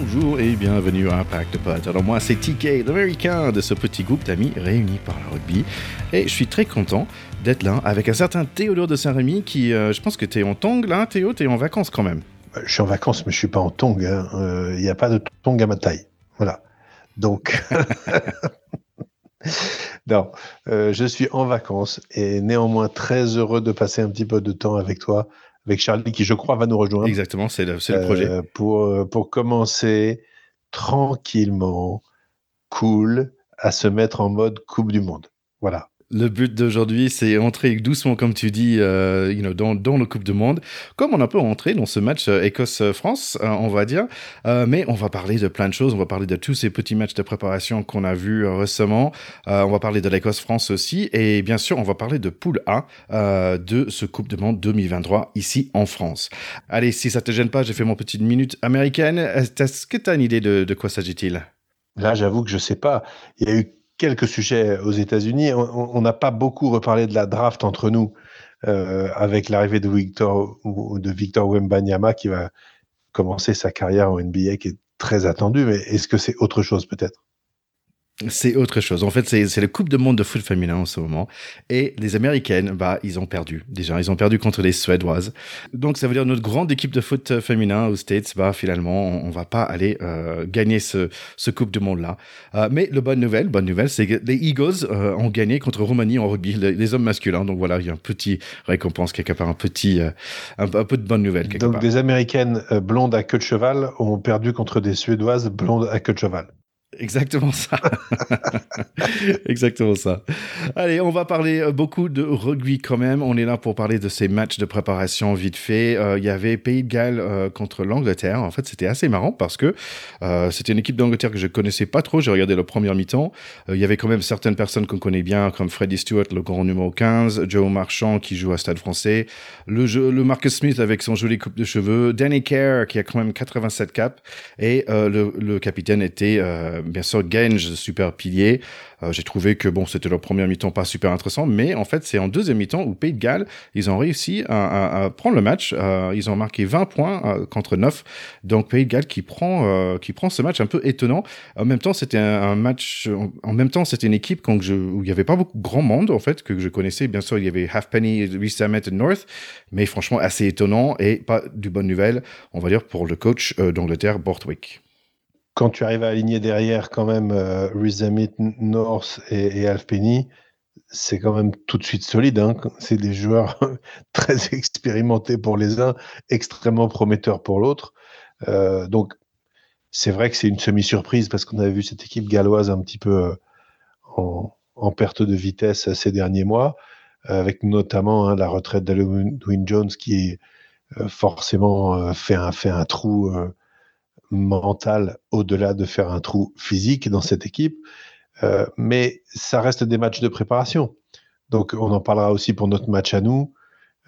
Bonjour et bienvenue à Impact Pod. Alors moi c'est TK, l'américain de ce petit groupe d'amis réunis par le rugby. Et je suis très content d'être là avec un certain Théodore de Saint-Rémy qui, euh, je pense que tu es en tong là, Théo, tu es en vacances quand même. Je suis en vacances mais je suis pas en tong. hein. Euh, Il n'y a pas de tong à ma taille. Voilà. Donc... non, euh, je suis en vacances et néanmoins très heureux de passer un petit peu de temps avec toi, avec Charlie qui je crois va nous rejoindre. Exactement, c'est le, projet. Euh, pour, euh, pour commencer tranquillement, cool, à se mettre en mode Coupe du Monde. Voilà. Le but d'aujourd'hui, c'est entrer doucement, comme tu dis, euh, you know, dans, dans le Coupe du Monde, comme on a peu entré dans ce match euh, Écosse-France, euh, on va dire. Euh, mais on va parler de plein de choses. On va parler de tous ces petits matchs de préparation qu'on a vus récemment. On va parler de l'Écosse-France aussi. Et bien sûr, on va parler de Poule A de ce Coupe du Monde 2023 ici en France. Allez, si ça te gêne pas, j'ai fait mon petite minute américaine. Est-ce que tu as une idée de, de quoi s'agit-il? Là, j'avoue que je sais pas. Il y a eu quelques sujets aux États-Unis. On n'a pas beaucoup reparlé de la draft entre nous euh, avec l'arrivée de Victor de Victor Wembanyama qui va commencer sa carrière en NBA qui est très attendue. Mais est-ce que c'est autre chose peut-être? C'est autre chose. En fait, c'est le Coupe du Monde de foot féminin en ce moment. Et les Américaines, bah, ils ont perdu. Déjà, ils ont perdu contre les Suédoises. Donc, ça veut dire notre grande équipe de foot féminin aux States, bah, finalement, on, on va pas aller euh, gagner ce, ce Coupe du Monde-là. Euh, mais la bonne nouvelle, bonne nouvelle, c'est que les Eagles euh, ont gagné contre Roumanie en rugby, les, les hommes masculins. Donc voilà, il y a un petit récompense quelque part, un petit, euh, un, un peu de bonne nouvelle quelque Donc part. des Américaines euh, blondes à queue de cheval ont perdu contre des Suédoises blondes à queue de cheval. Exactement ça. Exactement ça. Allez, on va parler euh, beaucoup de rugby quand même. On est là pour parler de ces matchs de préparation vite fait. Euh, Il y avait Pays de Galles euh, contre l'Angleterre. En fait, c'était assez marrant parce que c'était une équipe d'Angleterre que je connaissais pas trop. J'ai regardé le premier mi-temps. Il y avait quand même certaines personnes qu'on connaît bien, comme Freddie Stewart, le grand numéro 15, Joe Marchand qui joue à Stade français, le, jeu, Marcus Smith avec son joli coupe de cheveux, Danny Kerr qui a quand même 87 caps et le capitaine était euh, bien sûr Genge, super pilier. Euh, J'ai trouvé que bon, c'était leur premier mi-temps pas super intéressant, mais en fait, c'est en deuxième mi-temps où Pays de Galles, ils ont réussi à, à- à prendre le match. Euh, ils ont marqué 20 points euh, contre 9. Donc Pays de Galles qui prend, euh, qui prend ce match un peu étonnant. En même temps, c'était un, match. En, même temps, c'était une équipe quand je, où il y avait pas beaucoup grand monde en fait que je connaissais. Bien sûr, il y avait Halfpenny, Reece et North, mais franchement assez étonnant et pas du bonne nouvelle, on va dire pour le coach d'Angleterre, Borthwick. Quand tu arrives à aligner derrière quand même euh, Emmett, North et, et Alf Penny, c'est quand même tout de suite solide. Hein. C'est des joueurs très expérimentés pour les uns, extrêmement prometteurs pour l'autre. Euh, donc, c'est vrai que c'est une semi-surprise parce qu'on avait vu cette équipe galloise un petit peu euh, en, perte de vitesse ces derniers mois, avec notamment hein, la retraite d'Halloween Jones qui euh, forcément fait, un, trou mental au-delà de faire un trou physique dans cette équipe. Euh, mais ça reste des matchs de préparation. Donc, on en parlera aussi pour notre match à nous.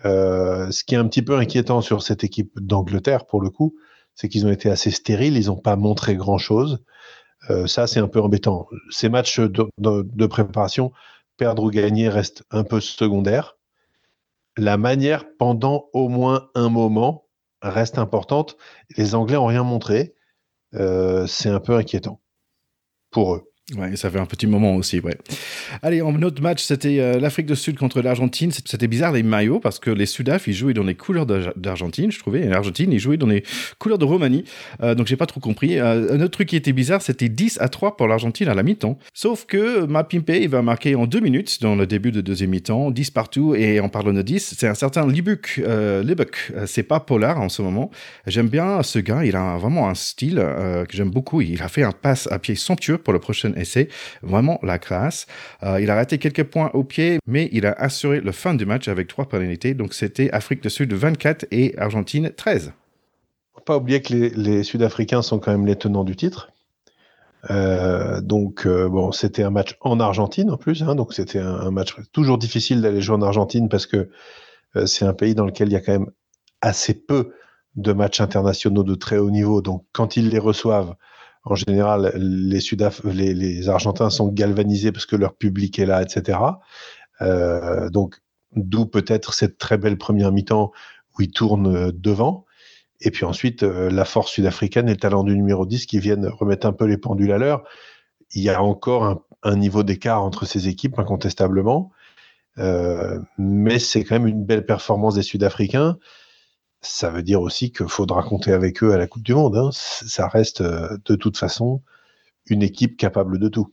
Euh, ce qui est un petit peu inquiétant sur cette équipe d'Angleterre, pour le coup, c'est qu'ils ont été assez stériles, ils n'ont pas montré grand-chose. Euh, ça, c'est un peu embêtant. Ces matchs de, de- de préparation, perdre ou gagner reste un peu secondaire. La manière, pendant au moins un moment, reste importante. Les Anglais n'ont rien montré. Euh, c'est un peu inquiétant pour eux. Ouais, ça fait un petit moment aussi, ouais. Allez, en autre match, c'était euh, l'Afrique du Sud contre l'Argentine. C'était bizarre les maillots parce que les Sudaf, ils jouaient dans les couleurs d'Ar- d'Argentine, je trouvais. Et l'Argentine, ils jouaient dans les couleurs de Roumanie. Euh, donc j'ai pas trop compris. Euh, un autre truc qui était bizarre, c'était 10 à 3 pour l'Argentine à la mi-temps. Sauf que Mapimpe, il va marquer en deux minutes dans le début de deuxième mi-temps, 10 partout. Et en parlant de 10, c'est un certain Libuk. Euh, Libuk, Euh, c'est pas Polar en ce moment. J'aime bien ce gars, il a vraiment un style euh, que j'aime beaucoup. Il a fait un passe à pied somptueux pour le prochain essai, vraiment la classe. Euh, il a raté quelques points au pied, mais il a assuré le fin du match avec trois pénalités. Donc c'était Afrique du Sud 24 et Argentine 13. Faut pas oublier que les, Sud-Africains sont quand même les tenants du titre. Euh, donc euh, bon, c'était un match en Argentine en plus, hein, donc c'était un, match toujours difficile d'aller jouer en Argentine parce que c'est un pays dans lequel il y a quand même assez peu de matchs internationaux de très haut niveau. Donc quand ils les reçoivent, en général, les, les, Argentins sont galvanisés parce que leur public est là, etc. Euh, donc d'où peut-être cette très belle première mi-temps où ils tournent euh, devant. Et puis ensuite, la force sud-africaine et le talent du numéro 10 qui viennent remettre un peu les pendules à l'heure. Il y a encore un, niveau d'écart entre ces équipes, incontestablement. mais c'est quand même une belle performance des Sud-Africains ça veut dire aussi qu'il faudra compter avec eux à la Coupe du Monde. Hein. Ça reste de toute façon une équipe capable de tout.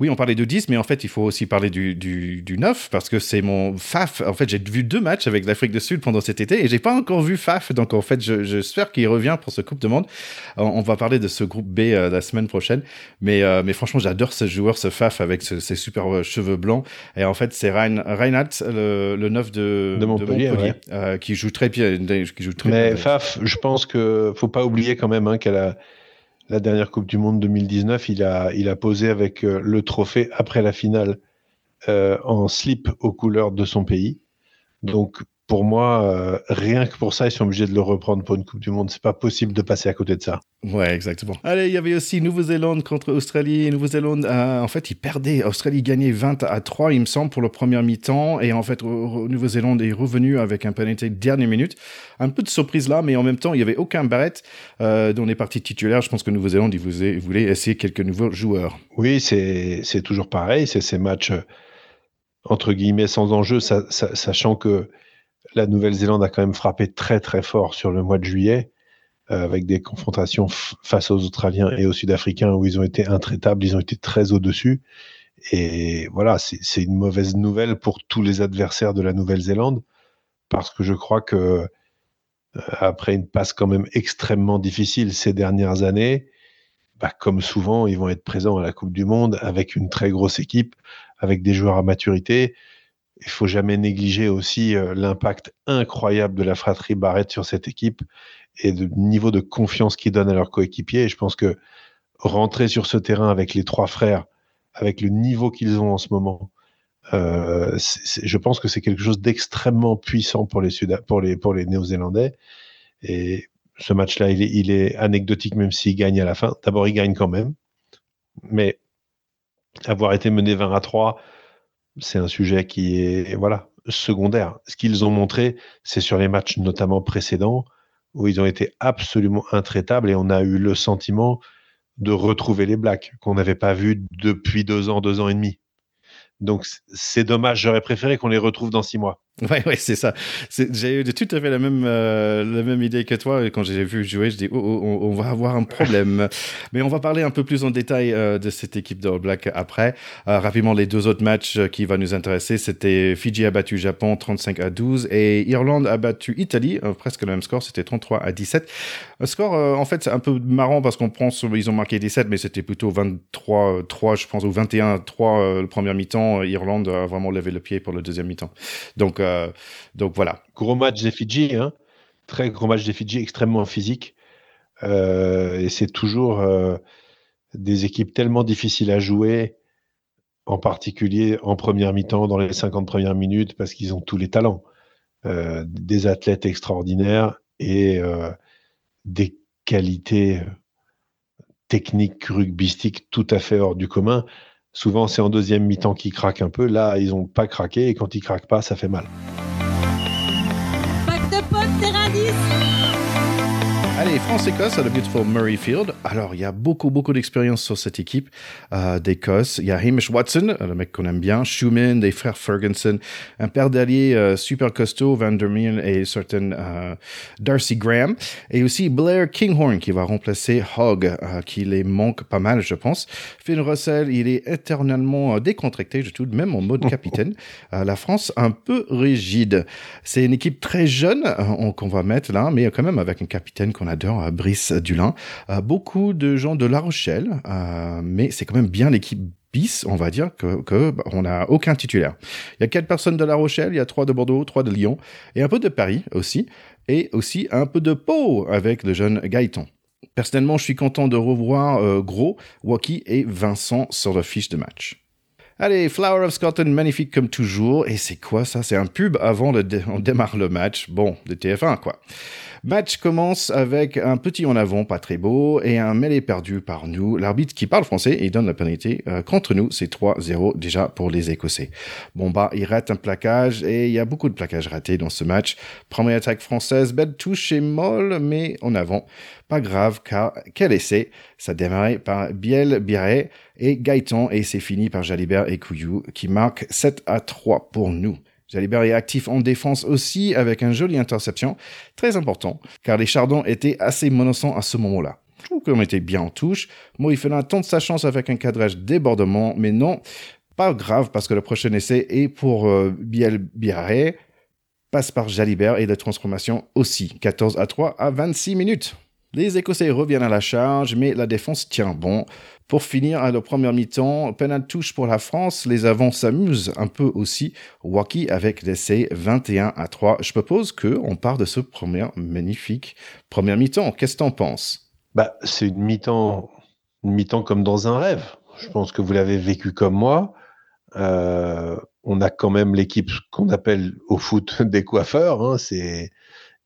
Oui, on parlait de 10, mais en fait, il faut aussi parler du, du, 9, parce que c'est mon FAF. En fait, j'ai vu deux matchs avec l'Afrique du Sud pendant cet été, et j'ai pas encore vu FAF, donc en fait, j'espère qu'il revient pour ce Coupe de Monde. On va parler de ce groupe B euh, la semaine prochaine, mais, euh, mais franchement, j'adore ce joueur, ce FAF, avec ses super euh, cheveux blancs. Et en fait, c'est Reinhardt, le, le 9 de, de Montpellier, qui joue très bien. Qui joue très mais FAF, je pense que faut pas oublier quand même hein, qu'elle a la dernière Coupe du Monde 2019, il a, posé avec euh, le trophée après la finale euh, en slip aux couleurs de son pays. Donc pour moi, euh, rien que pour ça, ils sont obligés de le reprendre pour une Coupe du Monde. C'est pas possible de passer à côté de ça. Ouais, exactement. Allez, il y avait aussi Nouvelle-Zélande contre Australie. Nouvelle-Zélande, en fait, ils perdaient. Australie gagnait 20 à 3, il me semble, pour le premier mi-temps. Et en fait, Nouvelle-Zélande est revenu avec un penalty dernière minute. Un peu de surprise là, mais en même temps, il n'y avait aucun Barrett euh, dans les parties titulaires. Je pense que Nouvelle-Zélande, ils voulaient essayer quelques nouveaux joueurs. Oui, c'est toujours pareil. C'est ces matchs, euh, entre guillemets, sans enjeu, sachant que la Nouvelle-Zélande a quand même frappé très très fort sur le mois de juillet, euh, avec des confrontations face aux Australiens et aux Sud-Africains où ils ont été intraitables, ils ont été très au-dessus. Et voilà, c'est une mauvaise nouvelle pour tous les adversaires de la Nouvelle-Zélande, parce que je crois que euh, après une passe quand même extrêmement difficile ces dernières années, bah, comme souvent, ils vont être présents à la Coupe du Monde avec une très grosse équipe, avec des joueurs à maturité il faut jamais négliger aussi euh, l'impact incroyable de la fratrie Barrett sur cette équipe et le niveau de confiance qu'ils donnent à leurs coéquipiers. Et je pense que rentrer sur ce terrain avec les trois frères, avec le niveau qu'ils ont en ce moment, euh, je pense que c'est quelque chose d'extrêmement puissant pour les, Néo-Zélandais. Et ce match-là, il est, il est anecdotique même s'il gagne à la fin. D'abord, il gagne quand même. Mais avoir été mené 20 à 3 c'est un sujet qui est voilà secondaire. Ce qu'ils ont montré, c'est sur les matchs notamment précédents où ils ont été absolument intraitables et on a eu le sentiment de retrouver les Blacks qu'on n'avait pas vus depuis deux ans, deux ans et demi. Donc c'est dommage, j'aurais préféré qu'on les retrouve dans six mois. Ouais, ouais, c'est ça. J'ai eu tout à fait la même, euh, la même idée que toi. Quand j'ai vu jouer, je dis, oh, oh on, va avoir un problème. Mais on va parler un peu plus en détail euh, de cette équipe de All Black après. Euh, rapidement, les deux autres matchs qui vont nous intéresser, c'était Fidji a battu Japon 35 à 12 et Irlande a battu Italie, presque le même score, c'était 33 à 17. Un score, en fait, c'est un peu marrant parce qu'on pense ils ont marqué 17, mais c'était plutôt 23, 3, je pense, ou 21, 3 le premier mi-temps. Irlande a vraiment levé le pied pour le deuxième mi-temps. Donc, donc voilà. Gros match des Fidji, hein. très gros match des Fidji, extrêmement physique. Euh, et c'est toujours euh, des équipes tellement difficiles à jouer, en particulier en première mi-temps, dans les 50 premières minutes, parce qu'ils ont tous les talents. des athlètes extraordinaires et des qualités techniques rugbystiques tout à fait hors du commun. Souvent, c'est en deuxième mi-temps qu'ils craquent un peu. Là, ils n'ont pas craqué et quand ils craquent pas, ça fait mal. Allez, France-Écosse à le Beautiful Murrayfield. Alors, il y a beaucoup, beaucoup d'expérience sur cette équipe euh, d'Écosse. Il y a Hamish Watson, le mec qu'on aime bien, Schumann, des frères Ferguson, un père d'alliés euh, super costaud, Van der Meulen et certain euh, Darcy Graham. Et aussi Blair Kinghorn qui va remplacer Hogg, euh, qui les manque pas mal, je pense. Finn Russell, il est éternellement euh, décontracté, je trouve, même en mode capitaine. la France, un peu rigide. C'est une équipe très jeune qu'on va mettre là, mais quand même avec un capitaine qu'on adore Brice Dulin. Euh, beaucoup de gens de La Rochelle, euh, mais c'est quand même bien l'équipe bis, on va dire que, bah, on n'a aucun titulaire. Il y a quatre personnes de La Rochelle, il y a trois de Bordeaux, trois de Lyon, et un peu de Paris aussi, et aussi un peu de Pau avec le jeune Gaëtan. Personnellement, je suis content de revoir euh, Gros, Waki et Vincent sur la fiche de match. Allez, Flower of Scotland, magnifique comme toujours. Et c'est quoi ça? C'est un pub avant le on démarre le match. Bon, de TF1 quoi. Match commence avec un petit en avant pas très beau et un mêlé perdu par nous. L'arbitre qui parle français et donne la pénalité euh, contre nous, c'est 3-0 déjà pour les Écossais. Bon bah, il rate un plaquage et il y a beaucoup de plaquages ratés dans ce match. Première attaque française, belle touche et molle, mais en avant. Pas grave car quel essai Ça démarrait par Biel Biret et Gaëtan et c'est fini par Jalibert et Couillou qui marquent 7 à 3 pour nous. Jalibert est actif en défense aussi avec un joli interception, très important, car les Chardons étaient assez menaçants à ce moment-là. Je trouve qu'on était bien en touche. Morifélin tente sa chance avec un cadrage débordement, mais non, pas grave parce que le prochain essai est pour euh, Biel Biarré, passe par Jalibert et la transformation aussi. 14 à 3 à 26 minutes. Les Écossais reviennent à la charge, mais la défense tient bon. Pour finir, à la première mi-temps, penalty touche pour la France. Les avants s'amusent un peu aussi. Wacky avec l'essai 21 à 3. Je propose que on part de ce premier magnifique première mi-temps. Qu'est-ce que t'en penses? Bah, c'est une mi-temps, une mi-temps comme dans un rêve. Je pense que vous l'avez vécu comme moi. Euh, on a quand même l'équipe qu'on appelle au foot des coiffeurs. Hein. c'est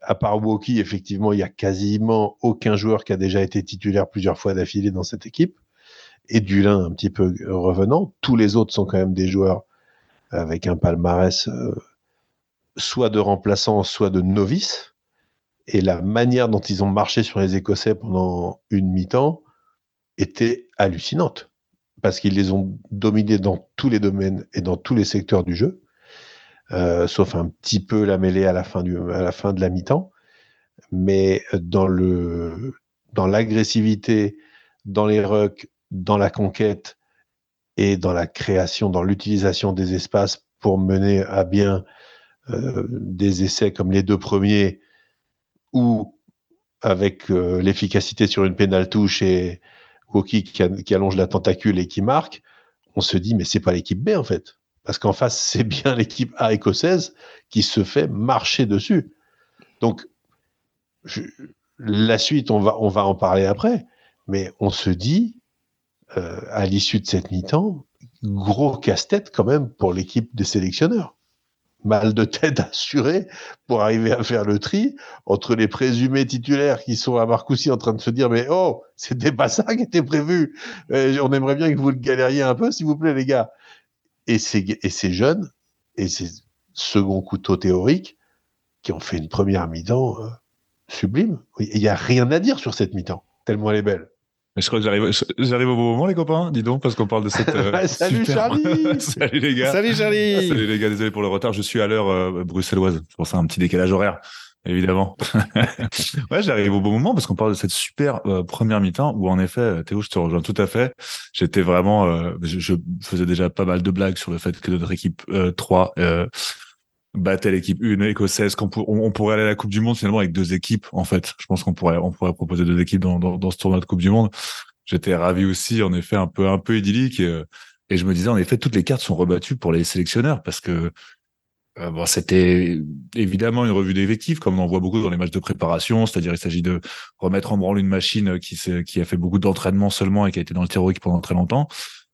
à part Woki, effectivement, il y a quasiment aucun joueur qui a déjà été titulaire plusieurs fois d'affilée dans cette équipe et Dulin un petit peu revenant. Tous les autres sont quand même des joueurs avec un palmarès euh, soit de remplaçants, soit de novices. Et la manière dont ils ont marché sur les Écossais pendant une mi-temps était hallucinante. Parce qu'ils les ont dominés dans tous les domaines et dans tous les secteurs du jeu. Euh, sauf un petit peu la mêlée à la fin, de la mi-temps. Mais dans l'agressivité, dans les rucks, dans la conquête et dans la création, dans l'utilisation des espaces pour mener à bien euh, des essais comme les deux premiers ou avec euh, l'efficacité sur une pénale touche et Woki qui, allonge la tentacule et qui marque, on se dit mais c'est pas l'équipe B en fait. Parce qu'en face, c'est bien l'équipe A écossaise qui se fait marcher dessus. Donc, la suite, on va, on va en parler après. Mais on se dit, euh, à l'issue de cette mi-temps, gros casse-tête quand même pour l'équipe des sélectionneurs. Mal de tête assuré pour arriver à faire le tri entre les présumés titulaires qui sont à Marcoussis en train de se dire mais oh c'était pas ça qui était prévu. Euh, on aimerait bien que vous le galériez un peu s'il vous plaît les gars. Et ces, et ces jeunes et ces second couteaux théoriques qui ont fait une première mi-temps euh, sublime. Il n'y a rien à dire sur cette mi-temps tellement elle est belle. Je crois que j'arrive, j'arrive au bon moment, les copains. Dis donc, parce qu'on parle de cette. Euh, Salut Charlie. Salut les gars. Salut Charlie. Salut les gars. Désolé pour le retard. Je suis à l'heure euh, bruxelloise. C'est pour ça un petit décalage horaire, évidemment. ouais, j'arrive au bon moment parce qu'on parle de cette super euh, première mi-temps où en effet, Théo, je te rejoins tout à fait. J'étais vraiment, euh, je, faisais déjà pas mal de blagues sur le fait que notre équipe 3 battait l'équipe une écossaise qu'on on, pourrait aller à la Coupe du Monde finalement avec deux équipes en fait je pense qu'on pourrait on pourrait proposer deux équipes dans, dans, dans ce tournoi de Coupe du Monde j'étais ravi aussi en effet un peu un peu idyllique et, et, je me disais en effet toutes les cartes sont rebattues pour les sélectionneurs parce que euh, bon c'était évidemment une revue d'effectifs comme on en voit beaucoup dans les matchs de préparation c'est-à-dire il s'agit de remettre en branle une machine qui qui a fait beaucoup d'entraînement seulement et qui a été dans le théorique pendant très longtemps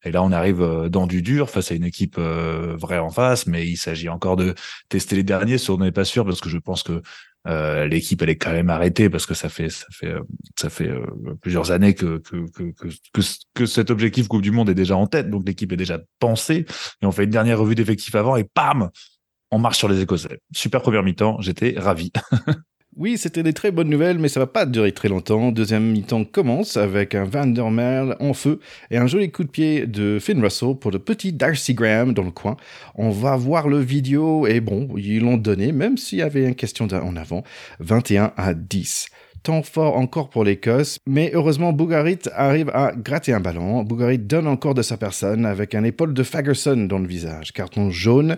et là, on arrive euh, dans du dur face à une équipe euh, vraie en face, mais il s'agit encore de tester les derniers. Si on n'est pas sûr, parce que je pense que euh, l'équipe elle est quand même arrêtée parce que ça fait ça fait ça fait plusieurs années que que, que que que cet objectif Coupe du Monde est déjà en tête, donc l'équipe est déjà pensée. Et on fait une dernière revue d'effectifs avant et bam, on marche sur les Écossais. Super première mi-temps, j'étais ravi. Oui, c'était des très bonnes nouvelles, mais ça va pas durer très longtemps. Deuxième mi-temps commence avec un Van der Merle en feu et un joli coup de pied de Finn Russell pour le petit Darcy Graham dans le coin. On va voir le vidéo et bon, ils l'ont donné, même s'il y avait une question en avant. 21 à 10 temps fort encore pour l'Écosse, mais heureusement Bougarit arrive à gratter un ballon. Bougarit donne encore de sa personne avec un épaule de Fagerson dans le visage. Carton jaune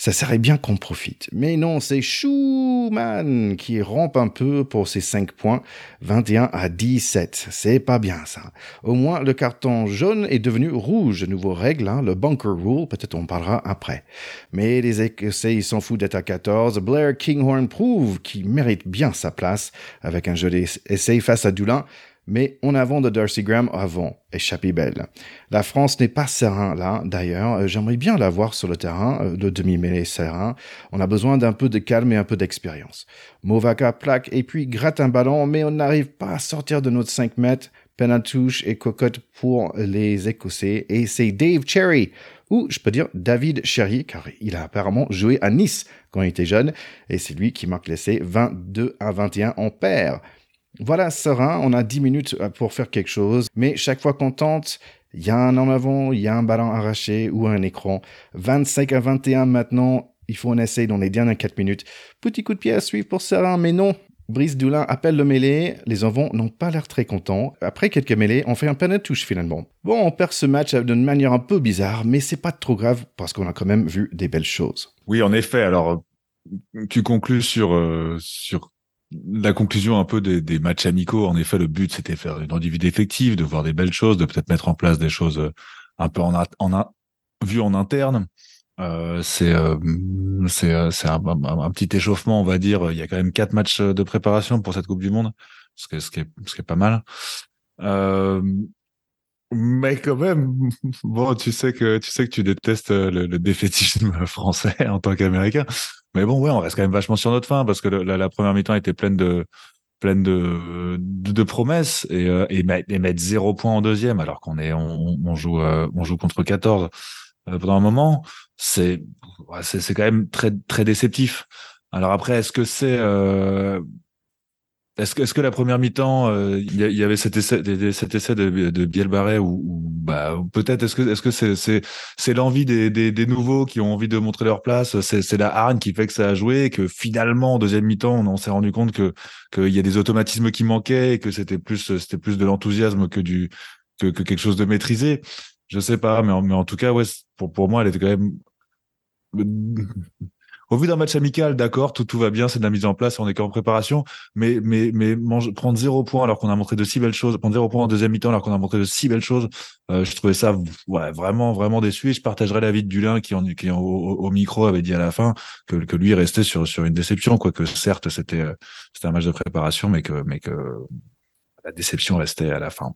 ça serait bien qu'on profite. Mais non, c'est Schumann qui rampe un peu pour ses 5 points, 21 à 17. C'est pas bien ça. Au moins, le carton jaune est devenu rouge. Nouveau règle, hein, le bunker rule, peut-être on parlera après. Mais les Écossais, ils s'en foutent d'être à 14. Blair Kinghorn prouve qu'il mérite bien sa place avec un jeu essai face à Dulin mais en avant de Darcy Graham avant, échappée belle. La France n'est pas serein là, d'ailleurs, euh, j'aimerais bien la voir sur le terrain, le euh, demi-mêlée serein. On a besoin d'un peu de calme et un peu d'expérience. Movaka plaque et puis gratte un ballon, mais on n'arrive pas à sortir de notre 5 mètres. Penatouche et cocotte pour les Écossais, et c'est Dave Cherry ou je peux dire David Cherry, car il a apparemment joué à Nice quand il était jeune, et c'est lui qui marque l'essai 22 à 21 en paire. Voilà, serein, on a 10 minutes pour faire quelque chose, mais chaque fois qu'on tente, il y a un en avant, il y a un ballon arraché ou un écran. 25 à 21 maintenant, il faut un essai dans les dernières 4 minutes. Petit coup de pied à suivre pour Serein, mais non, Brice Doulin appelle le mêlée, les enfants n'ont pas l'air très contents. Après quelques mêlées, on fait un panneau de touche finalement. Bon, on perd ce match d'une manière un peu bizarre, mais c'est pas trop grave parce qu'on a quand même vu des belles choses. Oui, en effet. Alors, tu conclus sur, euh, sur la conclusion un peu des, matchs amicaux. En effet, le but, c'était faire une redivision effective, de voir des belles choses, de peut-être mettre en place des choses euh, un peu en, en, en vues en interne. Euh, c'est euh, c'est euh, c'est un, un, petit échauffement, on va dire. Il y a quand même quatre matchs de préparation pour cette Coupe du Monde, ce qui est, ce qui est, ce qui est pas mal. Euh, mais quand même, bon, tu sais que tu sais que tu détestes le, le défaitisme français en tant qu'Américain. Mais bon, ouais, on reste quand même vachement sur notre fin parce que la, première mi-temps était pleine de pleine de, de, promesses et, et, et, mettre zéro point en deuxième alors qu'on est on, joue on joue contre 14 pendant un moment c'est c'est quand même très très déceptif. Alors après, est-ce que c'est euh, est-ce que, est-ce que la première mi-temps, euh, il y, avait cet essai, cet essai de, de Bielbarret ou, bah, peut-être est-ce que est-ce que c'est c'est l'envie des, des, des, nouveaux qui ont envie de montrer leur place, c'est la hargne qui fait que ça a joué, et que finalement en deuxième mi-temps on, s'est rendu compte que qu'il y a des automatismes qui manquaient et que c'était plus plus de l'enthousiasme que que, que quelque chose de maîtrisé. Je sais pas, mais en, mais en tout cas ouais pour pour moi elle était quand même au vu d'un match amical, d'accord, tout, tout va bien, c'est de la mise en place, on est qu'en préparation, mais, mais, mais prendre zéro point alors qu'on a montré de si belles choses, prendre zéro point en deuxième mi-temps alors qu'on a montré de si belles choses, euh, je trouvais ça ouais, vraiment, vraiment déçu et je partagerai l'avis de Dulin qui, en, qui au, au, micro avait dit à la fin que, que lui restait sur, sur une déception, quoique certes c'était, euh, c'était un match de préparation, mais que, mais que la déception restait à la fin.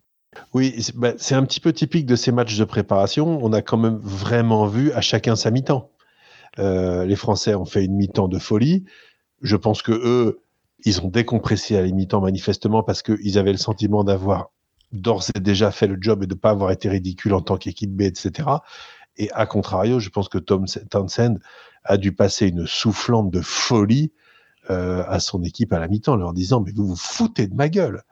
Oui, bah, c'est un petit peu typique de ces matchs de préparation. On a quand même vraiment vu à chacun sa mi-temps. Euh, les Français ont fait une mi-temps de folie. Je pense que eux, ils ont décompressé à la mi-temps manifestement parce qu'ils avaient le sentiment d'avoir d'ores et déjà fait le job et de ne pas avoir été ridicule en tant qu'équipe B, etc. Et à contrario, je pense que Tom Townsend a dû passer une soufflante de folie euh, à son équipe à la mi-temps, leur disant mais vous vous foutez de ma gueule.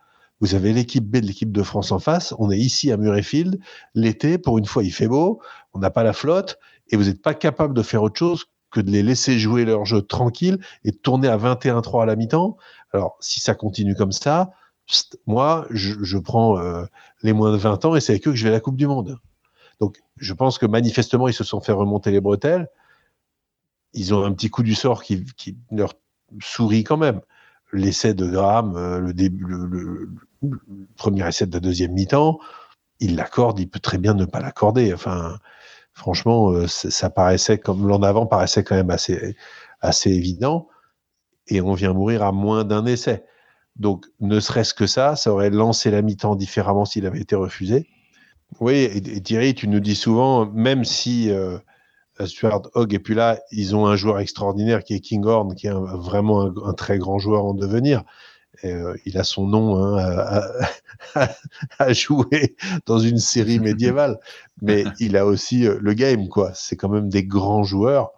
Vous avez l'équipe B de l'équipe de France en face. On est ici à Murrayfield. L'été, pour une fois, il fait beau. On n'a pas la flotte et vous n'êtes pas capable de faire autre chose que de les laisser jouer leur jeu tranquille et de tourner à 21-3 à la mi-temps. Alors, si ça continue comme ça, moi, je, prends euh, les moins de 20 ans et c'est avec eux que je vais à la Coupe du Monde. Donc, je pense que manifestement, ils se sont fait remonter les bretelles. Ils ont un petit coup du sort qui, leur sourit quand même. L'essai de Graham, euh, le, début, le, premier essai de la deuxième mi-temps, il l'accorde, il peut très bien ne pas l'accorder. Enfin, franchement, euh, ça paraissait comme l'en avant paraissait quand même assez, assez évident. Et on vient mourir à moins d'un essai. Donc, ne serait-ce que ça, ça aurait lancé la mi-temps différemment s'il avait été refusé. Oui, et, Thierry, tu nous dis souvent, même si euh, Stuart Hogg et puis là, ils ont un joueur extraordinaire qui est Kinghorn, qui est vraiment un, très grand joueur en devenir. Euh, il a son nom hein, à, jouer dans une série médiévale, mais il a aussi euh, le game, quoi. C'est quand même des grands joueurs.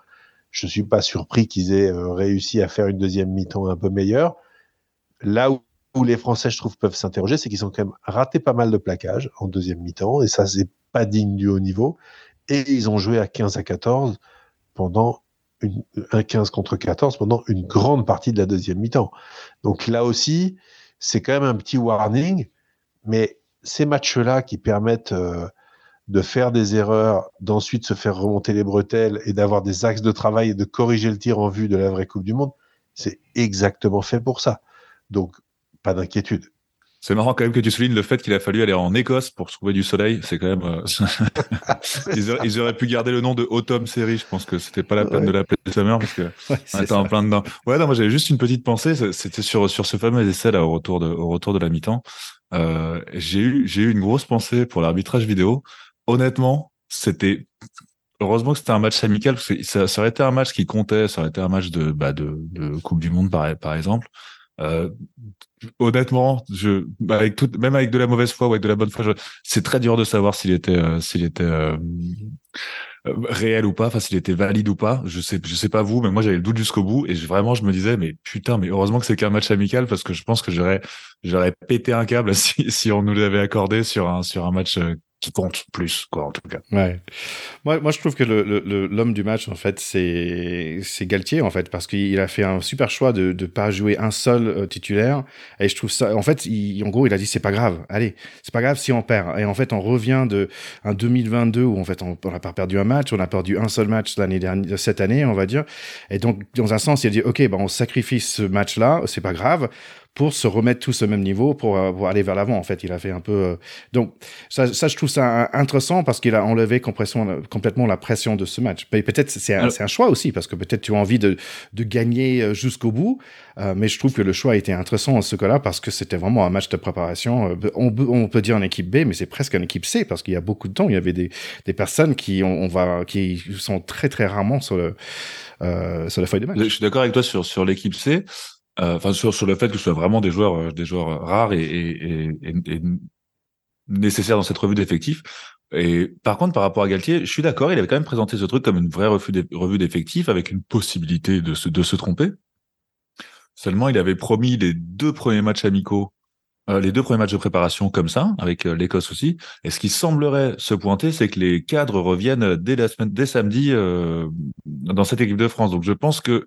Je suis pas surpris qu'ils aient euh, réussi à faire une deuxième mi-temps un peu meilleure. Là où, les Français, je trouve, peuvent s'interroger, c'est qu'ils ont quand même raté pas mal de plaquages en deuxième mi-temps, et ça, c'est pas digne du haut niveau. Et ils ont joué à 15 à 14 pendant un 15 contre 14 pendant une grande partie de la deuxième mi-temps. Donc là aussi, c'est quand même un petit warning, mais ces matchs-là qui permettent euh, de faire des erreurs, d'ensuite se faire remonter les bretelles et d'avoir des axes de travail et de corriger le tir en vue de la vraie Coupe du Monde, c'est exactement fait pour ça. Donc, pas d'inquiétude. C'est marrant quand même que tu soulignes le fait qu'il a fallu aller en Écosse pour trouver du soleil. C'est quand même. Euh, ils, auraient, pu garder le nom de Autumn Série. Je pense que c'était pas la peine de l'appeler Summer parce que on était en plein dedans. Ouais, non, moi j'avais juste une petite pensée. C'était sur sur ce fameux essai là au retour de au retour de la mi-temps. euh, j'ai eu, j'ai eu une grosse pensée pour l'arbitrage vidéo. Honnêtement, c'était heureusement que c'était un match amical parce que ça, ça, aurait été un match qui comptait, ça aurait été un match de, bah, de, de Coupe du Monde par, par exemple. Euh, honnêtement, je, avec tout, même avec de la mauvaise foi ou avec de la bonne foi, c'est très dur de savoir s'il était, euh, s'il était euh, euh, réel ou pas, enfin s'il était valide ou pas. Je sais, je sais pas vous, mais moi j'avais le doute jusqu'au bout et vraiment je me disais, mais putain, mais heureusement que c'est qu'un match amical parce que je pense que j'aurais, j'aurais pété un câble si, si on nous l'avait accordé sur un, sur un match qui compte plus, quoi, en tout cas. Ouais. Moi, je trouve que l'homme le, le, du match, en fait, c'est Galtier, en fait, parce qu'il a fait un super choix de ne pas jouer un seul euh, titulaire. Et je trouve ça, en fait, il, en gros, il a dit c'est pas grave, allez, c'est pas grave si on perd. Et en fait, on revient de un 2022 où, en fait, on n'a pas perdu un match, on a perdu un seul match l'année dernière, cette année, on va dire. Et donc, dans un sens, il a dit, OK, bah, on sacrifie ce match-là, c'est pas grave pour se remettre tous au même niveau, pour, euh, pour aller vers l'avant. En fait, il a fait un peu. Euh, donc ça, ça, je trouve ça intéressant parce qu'il a enlevé complètement la pression de ce match. Peut-être c'est un, un, choix aussi parce que peut-être tu as envie de, de gagner euh, jusqu'au bout, mais je trouve que le choix a été intéressant en ce cas-là parce que c'était vraiment un match de préparation. On, on peut dire en équipe B, mais c'est presque une équipe C parce qu'il y a beaucoup de temps. Il y avait des, des personnes qui on, on va qui sont très très rarement sur le euh, sur la feuille de match. Je suis d'accord avec toi sur sur l'équipe C. Euh, enfin sur, sur le fait que ce soit vraiment des joueurs euh, des joueurs rares et, et, et, et nécessaires dans cette revue d'effectifs. Et par contre, par rapport à Galtier, je suis d'accord, il avait quand même présenté ce truc comme une vraie revue d'effectifs avec une possibilité de se, de se tromper. Seulement, il avait promis les deux premiers matchs amicaux, euh, les deux premiers matchs de préparation comme ça, avec euh, l'Écosse aussi. Et ce qui semblerait se pointer, c'est que les cadres reviennent dès la semaine, dès samedi euh, dans cette équipe de France. Donc, je pense que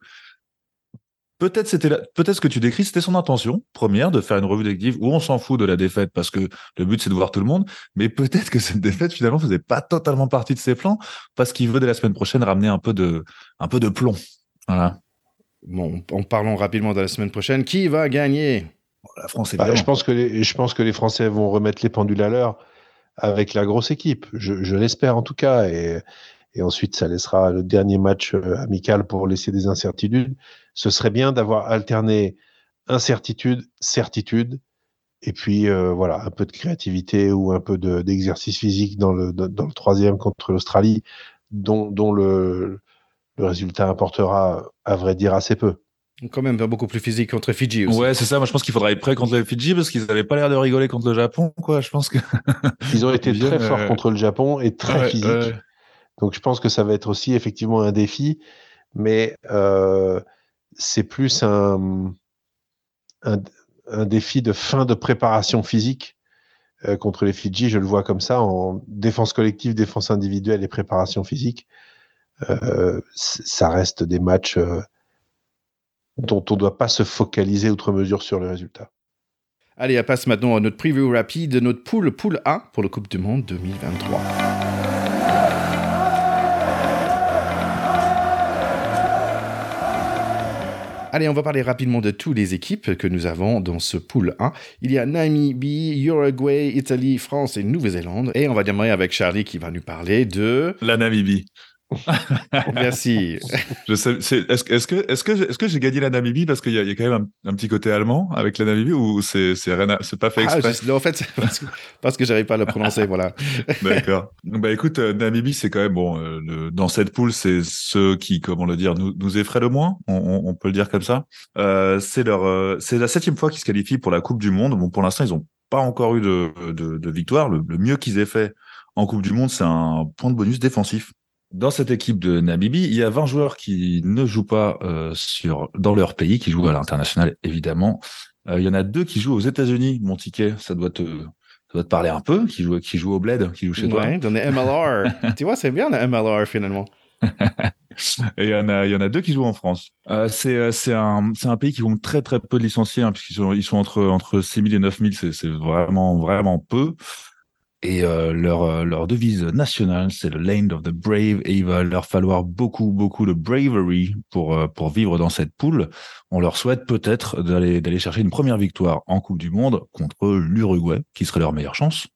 Peut-être c'était peut-être ce que tu décris, c'était son intention première de faire une revue d'effectifs où on s'en fout de la défaite parce que le but c'est de voir tout le monde, mais peut-être que cette défaite finalement faisait pas totalement partie de ses plans parce qu'il veut dès la semaine prochaine ramener un peu de un peu de plomb. Voilà. Bon, en parlons rapidement de la semaine prochaine, qui va gagner? La France. Bah, je pense que les, je pense que les Français vont remettre les pendules à l'heure avec la grosse équipe. Je, je l'espère en tout cas et et ensuite ça laissera le dernier match euh, amical pour laisser des incertitudes. Ce serait bien d'avoir alterné incertitude, certitude, et puis euh, voilà un peu de créativité ou un peu d'exercice physique dans le dans le troisième contre l'Australie, dont, dont le, le résultat apportera à vrai dire assez peu. Quand même beaucoup plus physique contre Fidji aussi. Ouais, c'est ça. Moi, je pense qu'il faudra être prêt contre les Fidji parce qu'ils n'avaient pas l'air de rigoler contre le Japon, quoi. Je pense que ils ont été très forts contre le Japon et très physiques. Donc je pense que ça va être aussi effectivement un défi, mais euh, c'est plus un, un, défi de fin de préparation physique euh, contre les Fidji. Je le vois comme ça en défense collective, défense individuelle et préparation physique. Euh, ça reste des matchs dont on ne doit pas se focaliser outre mesure sur le résultat. Allez, on passe maintenant à notre preview rapide de notre poule, poule A pour le Coupe du Monde 2023. Allez, on va parler rapidement de toutes les équipes que nous avons dans ce pool 1. Il y a Namibie, Uruguay, Italie, France et Nouvelle-Zélande. Et on va démarrer avec Charlie qui va nous parler de... La Namibie. Merci. Est-ce, est-ce, que, est-ce que, que j'ai gagné la Namibie parce qu'il y y a quand même un, un, petit côté allemand avec la Namibie ou c'est, pas fait ah, exprès? Ah, en fait, c'est parce que, parce que j'arrive pas à le prononcer, voilà. D'accord. Bah écoute, euh, Namibie, c'est quand même bon. Euh, le, dans cette poule, c'est ceux qui, comment le dire, nous, nous effraient le moins. On, on, on peut le dire comme ça. Euh, c'est leur, euh, c'est la septième fois qu'ils se qualifient pour la Coupe du Monde. Bon, pour l'instant, ils ont pas encore eu de, de, de victoire. Le, le mieux qu'ils aient fait en Coupe du Monde, c'est un point de bonus défensif. Dans cette équipe de Namibie, il y a 20 joueurs qui ne jouent pas euh, sur dans leur pays, qui jouent à l'international évidemment. Euh, il y en a deux qui jouent aux États-Unis. Mon ticket, ça doit te ça doit te parler un peu. Qui jouent qui jouent au Bled, qui jouent chez toi. Ouais, dans les MLR. tu vois, c'est bien le MLR finalement. Et il y en a, il y en a deux qui jouent en France. Euh, c'est, euh, c'est un, c'est un pays qui vont très très peu de licenciés, hein, puisqu'ils sont, ils sont entre entre 6000 et 9000, c'est, c'est vraiment vraiment peu. Et euh, leur, euh, leur devise nationale, c'est le Land of the Brave. Et il va leur falloir beaucoup, beaucoup de bravery pour, euh, pour vivre dans cette poule. On leur souhaite peut-être d'aller, d'aller chercher une première victoire en Coupe du Monde contre l'Uruguay, qui serait leur meilleure chance.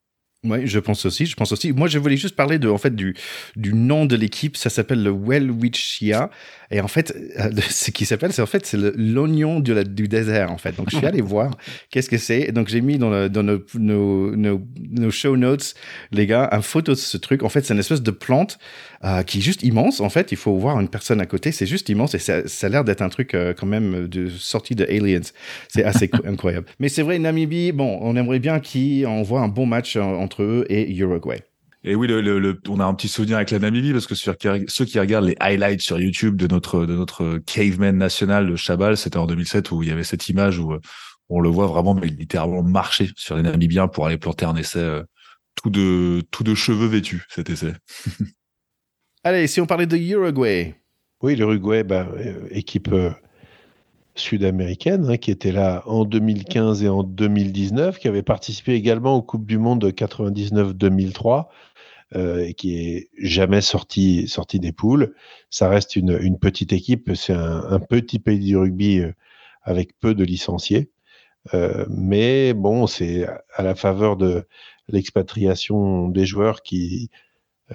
Oui, je pense aussi. Je pense aussi. Moi, je voulais juste parler de, en fait, du, du nom de l'équipe. Ça s'appelle le Welwichia. Et en fait, euh, ce qui s'appelle, c'est en fait, c'est l'oignon du, désert, en fait. Donc, je suis allé voir qu'est-ce que c'est. Donc, j'ai mis dans, le, dans nos, nos, nos, show notes, les gars, une photo de ce truc. En fait, c'est une espèce de plante euh, qui est juste immense. En fait, il faut voir une personne à côté. C'est juste immense et ça, ça a l'air d'être un truc euh, quand même de sortie de Aliens. C'est assez incroyable. Mais c'est vrai, Namibie, bon, on aimerait bien qu'on voit un bon match entre eux et Uruguay. Et oui, le, le, on a un petit souvenir avec la Namibie parce que ceux qui regardent les highlights sur YouTube de notre de notre caveman national, le Chabal, c'était en 2007 où il y avait cette image où on le voit vraiment mais littéralement marcher sur les Namibiens pour aller planter un essai euh, tout de tout de cheveux vêtus cet essai. Allez, si on parlait de Uruguay. Oui, l'Uruguay, bah, euh, équipe euh, sud-américaine hein, qui était là en 2015 et en 2019, qui avait participé également aux Coupes du Monde de 99-2003 euh, et qui est jamais sorti, sorti des poules. Ça reste une, une petite équipe, c'est un, un, petit pays du rugby euh, avec peu de licenciés. Euh, mais bon, c'est à la faveur de l'expatriation des joueurs qui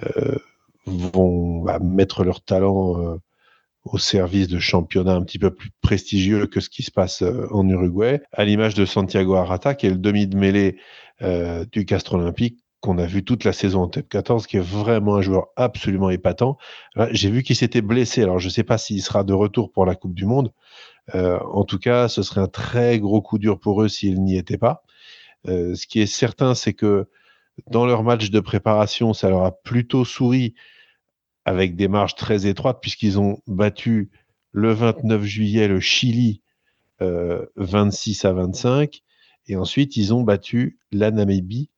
euh, vont bah, mettre leur talent euh, au service de championnats un petit peu plus prestigieux que ce qui se passe euh, en Uruguay, à l'image de Santiago Arata, qui est le demi de mêlée euh, du Castre Olympique, qu'on a vu toute la saison en TEP 14, qui est vraiment un joueur absolument épatant. J'ai vu qu'il s'était blessé, alors je ne sais pas s'il sera de retour pour la Coupe du Monde. Euh, en tout cas, ce serait un très gros coup dur pour eux s'ils n'y étaient pas. Ce qui est certain, c'est que dans leur match de préparation, ça leur a plutôt souri avec des marges très étroites, puisqu'ils ont battu le 29 juillet le Chili euh, 26 à 25, et ensuite ils ont battu la Namibie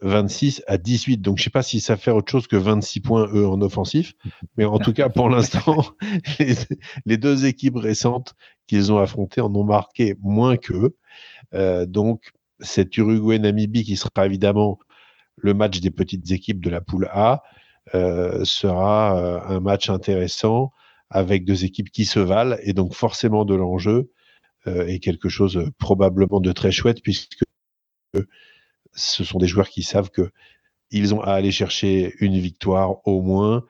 26 à 18. Donc, je sais pas si ça fait autre chose que 26 points, eux, en offensif. Mais en tout cas, pour l'instant, les, deux équipes récentes qu'ils ont affrontées en ont marqué moins qu'eux. Euh, donc, cet Uruguay-Namibie qui sera évidemment le match des petites équipes de la poule A sera euh, un match intéressant avec deux équipes qui se valent et donc forcément de l'enjeu euh, et quelque chose probablement de très chouette puisque ce sont des joueurs qui savent que ils ont à aller chercher une victoire au moins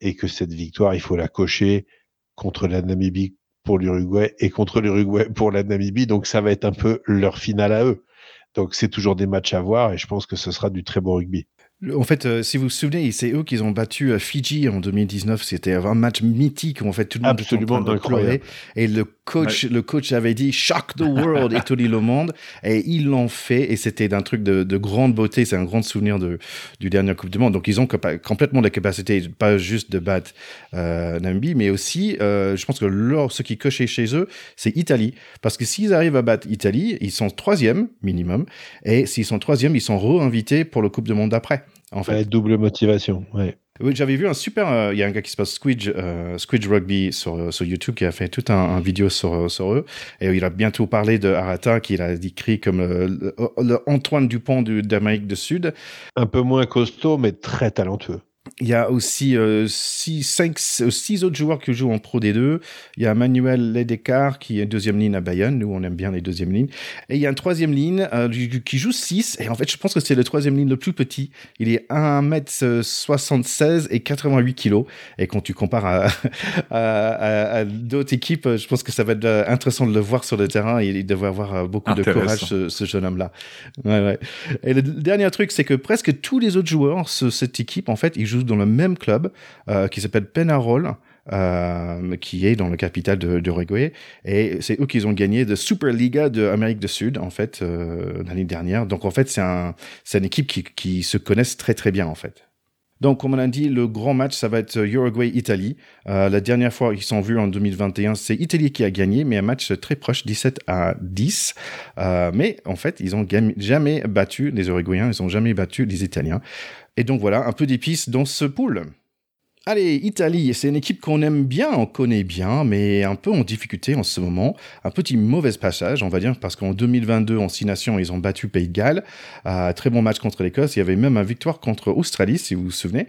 et que cette victoire, il faut la cocher contre la Namibie pour l'Uruguay et contre l'Uruguay pour la Namibie. Donc ça va être un peu leur finale à eux. Donc c'est toujours des matchs à voir et je pense que ce sera du très beau rugby. En fait, euh, si vous vous souvenez, c'est eux qui ont battu euh, Fidji en 2019. C'était un match mythique où en fait tout le monde Absolument était en train de Et le coach, le coach avait dit shock the world, étonner le monde. Et ils l'ont fait et c'était d'un truc de, de, grande beauté. C'est un grand souvenir de, du dernier Coupe du Monde. Donc ils ont complètement la capacité, pas juste de battre euh, Namibie, mais aussi, euh, je pense que leur, ce qui cochait chez eux, c'est Italie. Parce que s'ils arrivent à battre Italie, ils sont troisième minimum. Et s'ils sont troisième, ils sont re-invités pour le Coupe du Monde d'après en fait. double motivation, ouais. Oui, j'avais vu un super. Euh, il y a un gars qui s'appelle Squidge, euh, Squidge Rugby sur, euh, sur YouTube qui a fait tout un, un vidéo sur, sur eux. Et il a bientôt parlé de Arata, qu'il a décrit comme le, le Antoine Dupont d'Amérique du Sud. Un peu moins costaud, mais très talentueux. Il y a aussi euh, six, cinq, six autres joueurs qui jouent en Pro D2. Il y a Manuel Ledecar qui est deuxième ligne à Bayonne. Nous, on aime bien les deuxièmes lignes. Et il y a une troisième ligne euh, qui joue 6. Et en fait, je pense que c'est le troisième ligne le plus petit. Il est 1m76 et 88 kg. Et quand tu compares à, à, à, d'autres équipes, je pense que ça va être euh, intéressant de le voir sur le terrain. Il devrait avoir euh, beaucoup de courage, ce, ce jeune homme-là. Ouais, ouais. Et le dernier truc, c'est que presque tous les autres joueurs, ce, cette équipe, en fait, ils jouent dans le même club euh, qui s'appelle Penarol. Euh, qui est dans le capital de, de Et c'est eux qui ont gagné de Superliga de Amérique du Sud, en fait, euh, l'année dernière. Donc, en fait, c'est un, une équipe qui, se connaissent très, très bien, en fait. Donc, comme on a dit, le grand match, ça va être Uruguay-Italie. La dernière fois qu'ils sont vus en 2021, c'est Italie qui a gagné, mais un match très proche, 17 à 10. Euh, mais en fait, ils ont jamais battu les Uruguayens, ils ont jamais battu les Italiens. Et donc voilà, un peu d'épices dans ce pool. Allez, Italie, c'est une équipe qu'on aime bien, on connaît bien, mais un peu en difficulté en ce moment. Un petit mauvais passage, on va dire, parce qu'en 2022, en Six Nations, ils ont battu Pays de Galles. Euh, très bon match contre l'Écosse. Il y avait même une victoire contre Australie, si vous vous souvenez.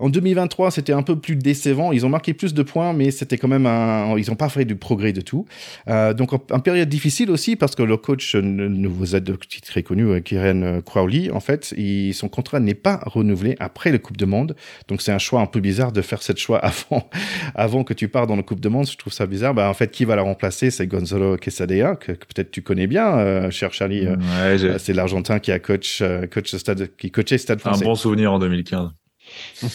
En 2023, c'était un peu plus décevant. Ils ont marqué plus de points, mais c'était quand même un. Ils n'ont pas fait du progrès de tout. Euh, donc, en, période difficile aussi, parce que le coach, vous êtes très connu, euh, Kieran Crowley, en fait, il, son contrat n'est pas renouvelé après le Coupe de Monde. Donc, c'est un choix un peu bizarre de faire cette choix avant, avant que tu pars dans le Coupe de Monde. Je trouve ça bizarre. Bah, en fait, qui va la remplacer? C'est Gonzalo Quesadilla, que, peut-être tu connais bien, euh, cher Charlie. Ouais, c'est l'Argentin qui a coach, coach stade, qui coachait Stade Français. Un bon souvenir en 2015.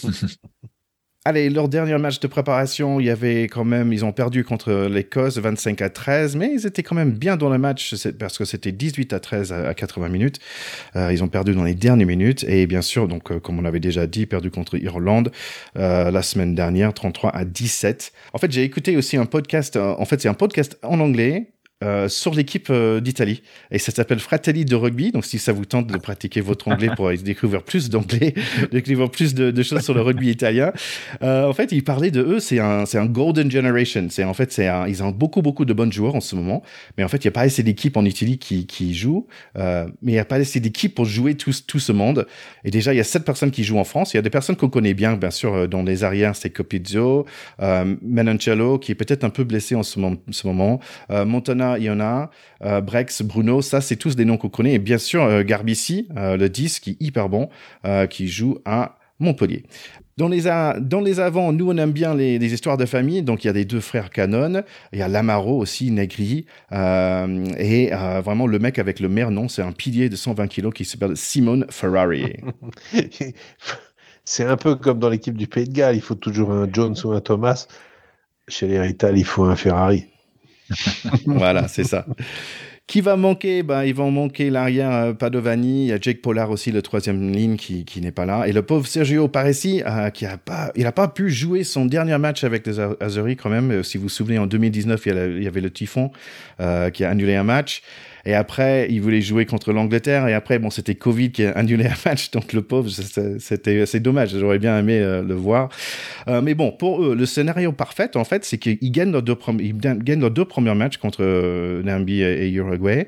Allez, leur dernier match de préparation, il y avait quand même, ils ont perdu contre l'Écosse 25 à 13, mais ils étaient quand même bien dans le match parce que c'était 18 à 13 à 80 minutes. Euh, ils ont perdu dans les dernières minutes et bien sûr, donc euh, comme on avait déjà dit, perdu contre Irlande euh, la semaine dernière, 33 à 17. En fait, j'ai écouté aussi un podcast. en fait, c'est un podcast en anglais euh, sur l'équipe euh, d'Italie. Et ça s'appelle Fratelli de rugby. Donc, si ça vous tente de pratiquer votre anglais pour découvrir plus d'anglais, découvrir plus de, choses sur le rugby italien, euh, en fait, ils parlaient de eux, c'est un, c'est un golden generation. C'est en fait, c'est ils ont beaucoup, beaucoup de bons joueurs en ce moment. Mais en fait, il n'y a pas assez d'équipes en Italie qui, qui jouent. mais il n'y a pas assez d'équipes pour jouer tout, tout ce monde. Et déjà, il y a sept personnes qui jouent en France. Il y a des personnes qu'on connaît bien, bien sûr, dans les arrières, c'est Copizzo, Menoncello, qui est peut-être un peu blessé en ce, moment, ce moment. Montana a, euh, Brex, Bruno, ça c'est tous des noms qu'on connaît. Et bien sûr, euh, Garbici, euh, le 10 qui est hyper bon, qui joue à Montpellier. Dans les, dans les avants, nous, on aime bien les, histoires de famille. Donc, il y a des deux frères Canon. Il y a Lamaro aussi, Negri. et vraiment, le mec avec le meilleur nom, c'est un pilier de 120 kilos qui s'appelle Simone Ferrari. c'est un peu comme dans l'équipe du Pays de Galles. Il faut toujours un Jones ou un Thomas. Chez les Rital, il faut un Ferrari. voilà, c'est ça. Qui va manquer? Ben, Ils vont manquer l'arrière euh, Padovani. Il y a Jake Pollard aussi, le troisième ligne, qui, qui n'est pas là. Et le pauvre Sergio Paresi, euh, qui a pas, il n'a pas pu jouer son dernier match avec les Azuris quand même. Si vous vous souvenez, en 2019, il y, avait le typhon euh, qui a annulé un match. Et après, il voulait jouer contre l'Angleterre. Et après, bon, c'était Covid qui a annulé un match. Donc, le pauvre, c'était, c'est dommage. J'aurais bien aimé euh, le voir. Euh, mais bon, pour eux, le scénario parfait, en fait, c'est qu'ils gagnent leurs deux, ils gagnent deux premiers matchs contre euh, Namibie et, Uruguay.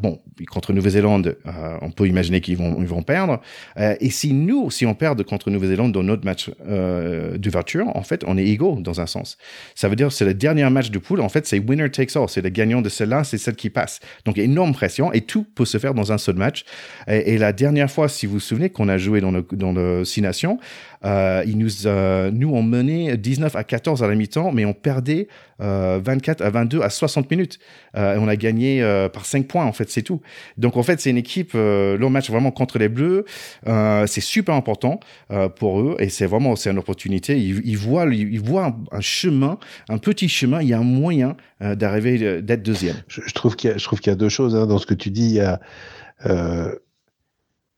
Bon, contre Nouvelle-Zélande, on peut imaginer qu'ils vont, ils vont perdre. et si nous, si on perd contre Nouvelle-Zélande dans notre match d'ouverture, en fait, on est égaux dans un sens. Ça veut dire c'est le dernier match de poule. En fait, c'est winner takes all. C'est le gagnant de celle-là, c'est celle qui passe. Donc, énorme pression et tout peut se faire dans un seul match. Et, la dernière fois, si vous vous souvenez, qu'on a joué dans le, dans le Six Nations, euh, ils nous, euh, nous, on menait 19 à 14 à la mi-temps, mais on perdait euh, 24 à 22 à 60 minutes. Euh, et on a gagné euh, par 5 points, en fait, c'est tout. Donc, en fait, c'est une équipe, le match vraiment contre les Bleus, c'est super important pour eux et c'est vraiment c'est une opportunité. Ils, ils voient, ils voient un, chemin, un petit chemin, il y a un moyen d'arriver, d'être deuxième. Je, je trouve qu'il y, y, a deux choses hein, dans ce que tu dis. Il y a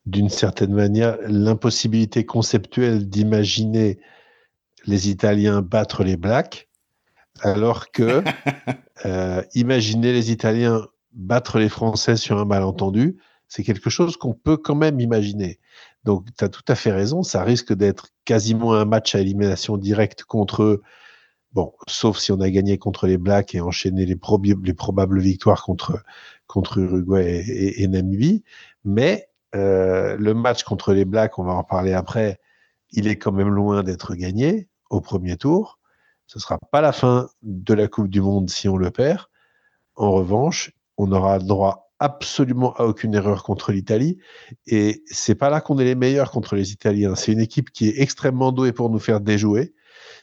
d'une certaine manière l'impossibilité conceptuelle d'imaginer les Italiens battre les Blacks, alors que euh, imaginer les Italiens battre les Français sur un malentendu, c'est quelque chose qu'on peut quand même imaginer. Donc, tu as tout à fait raison, ça risque d'être quasiment un match à élimination directe contre eux. Bon, sauf si on a gagné contre les Blacks et enchaîné les, les probables victoires contre, contre Uruguay et, et Namibie. Mais euh, le match contre les Blacks, on va en parler après, il est quand même loin d'être gagné au premier tour. Ce sera pas la fin de la Coupe du Monde si on le perd. En revanche, on aura droit absolument à aucune erreur contre l'Italie. Et c'est pas là qu'on est les meilleurs contre les Italiens. C'est une équipe qui est extrêmement douée pour nous faire déjouer.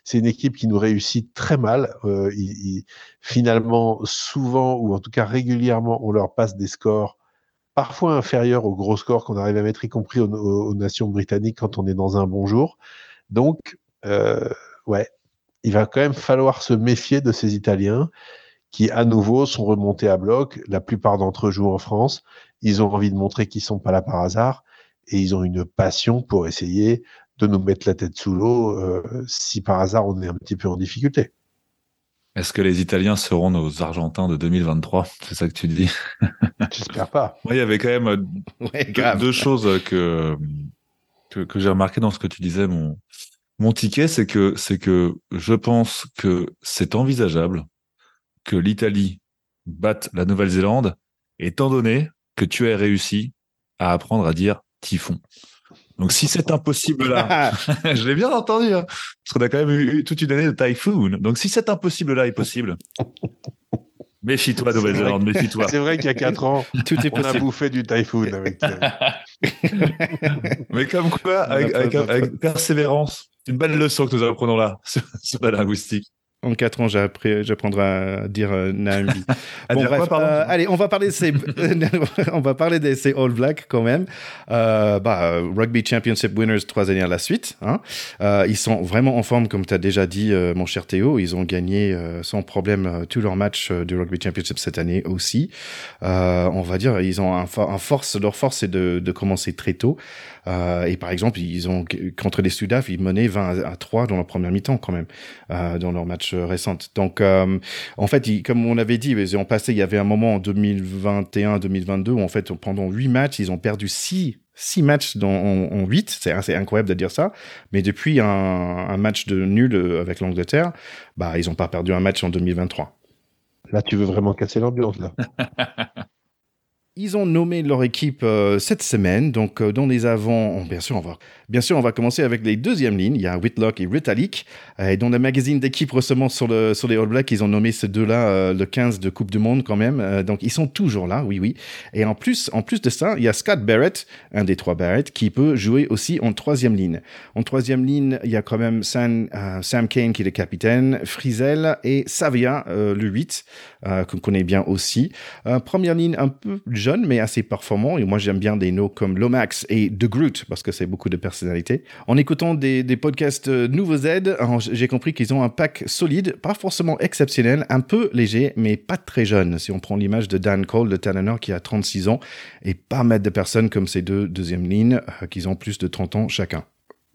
C'est une équipe qui nous réussit très mal. Euh, finalement, souvent, ou en tout cas régulièrement, on leur passe des scores parfois inférieur au gros score qu'on arrive à mettre, y compris aux, nations britanniques quand on est dans un bon jour. Donc, euh, ouais, il va quand même falloir se méfier de ces Italiens qui, à nouveau, sont remontés à bloc. La plupart d'entre eux jouent en France. Ils ont envie de montrer qu'ils sont pas là par hasard et ils ont une passion pour essayer de nous mettre la tête sous l'eau euh, si par hasard on est un petit peu en difficulté. Est-ce que les Italiens seront nos Argentins de 2023 C'est ça que tu dis? J'espère pas. Moi, il y avait quand même euh, deux, choses que, que, j'ai remarqué dans ce que tu disais. Mon, mon ticket, c'est que, c'est que je pense que c'est envisageable que l'Italie batte la Nouvelle-Zélande, étant donné que tu as réussi à apprendre à dire typhon. Donc si c'est impossible là, je l'ai bien entendu, hein, parce qu'on a quand même eu toute une année de typhoon. Donc si cet impossible là est possible, méfie-toi Nouvelle-Zélande, méfie-toi. C'est vrai qu'il y a 4 ans, Tout est on a bouffé du typhoon avec. euh, Mais comme quoi, avec, avec- avec persévérance, une belle leçon que nous apprenons là sur, sur la linguistique. En 4 ans, j'apprendrai à dire euh, Naambi. À Bon, dire bref, euh, allez, on va parler de ces, on va parler de ces All Blacks quand même. Euh, bah, euh, Rugby Championship winners trois années à la suite. Hein. Ils sont vraiment en forme, comme tu as déjà dit, mon cher Théo. Ils ont gagné sans problème tous leurs matchs du Rugby Championship cette année aussi. On va dire, ils ont un, for- un force, leur force c'est de, de commencer très tôt. Euh, et par exemple, ils ont contre les Sudaf, ils menaient 20 à 3 dans leur première mi-temps quand même, euh, dans leur match euh, récent. Donc, euh, en fait, ils- comme on avait dit, ils ont passé, il y avait un moment en 2021-2022 où en fait, pendant 8 matchs, ils ont perdu 6 six matchs dans, en, en 8, c'est assez incroyable de dire ça, mais depuis un, un match de nul euh, avec l'Angleterre, bah, ils n'ont pas perdu un match en 2023. Là, tu veux vraiment casser l'ambiance, là. Ils ont nommé leur équipe euh, cette semaine, donc euh, dans les avants, on- bien sûr, on va, bien sûr, on va commencer avec les deuxièmes lignes. Il y a Whitlock et Ritalik. Euh, et dans le magazine d'équipe récemment sur, le, sur les All Blacks, ils ont nommé ces deux-là euh, le 15 de Coupe du Monde quand même. Donc ils sont toujours là, oui, oui. Et en plus, en plus de ça, il y a Scott Barrett, un des trois Barrett, qui peut jouer aussi en troisième ligne. En troisième ligne, il y a quand même Sam, Sam Kane qui est le capitaine, Frizel et Savia, le 8, euh, qu'on connaît bien aussi. Première ligne un peu mais assez performant. Et moi, j'aime bien des noms comme Lomax et The Groot, parce que c'est beaucoup de personnalité. En écoutant des, podcasts euh, Nouveau Z, alors, j'ai compris qu'ils ont un pack solide, pas forcément exceptionnel, un peu léger, mais pas très jeune. Si on prend l'image de Dan Cole, le Talonner, qui a 36 ans, et pas mettre de personnes comme ces deux deuxième lignes, euh, qui ont plus de 30 ans chacun.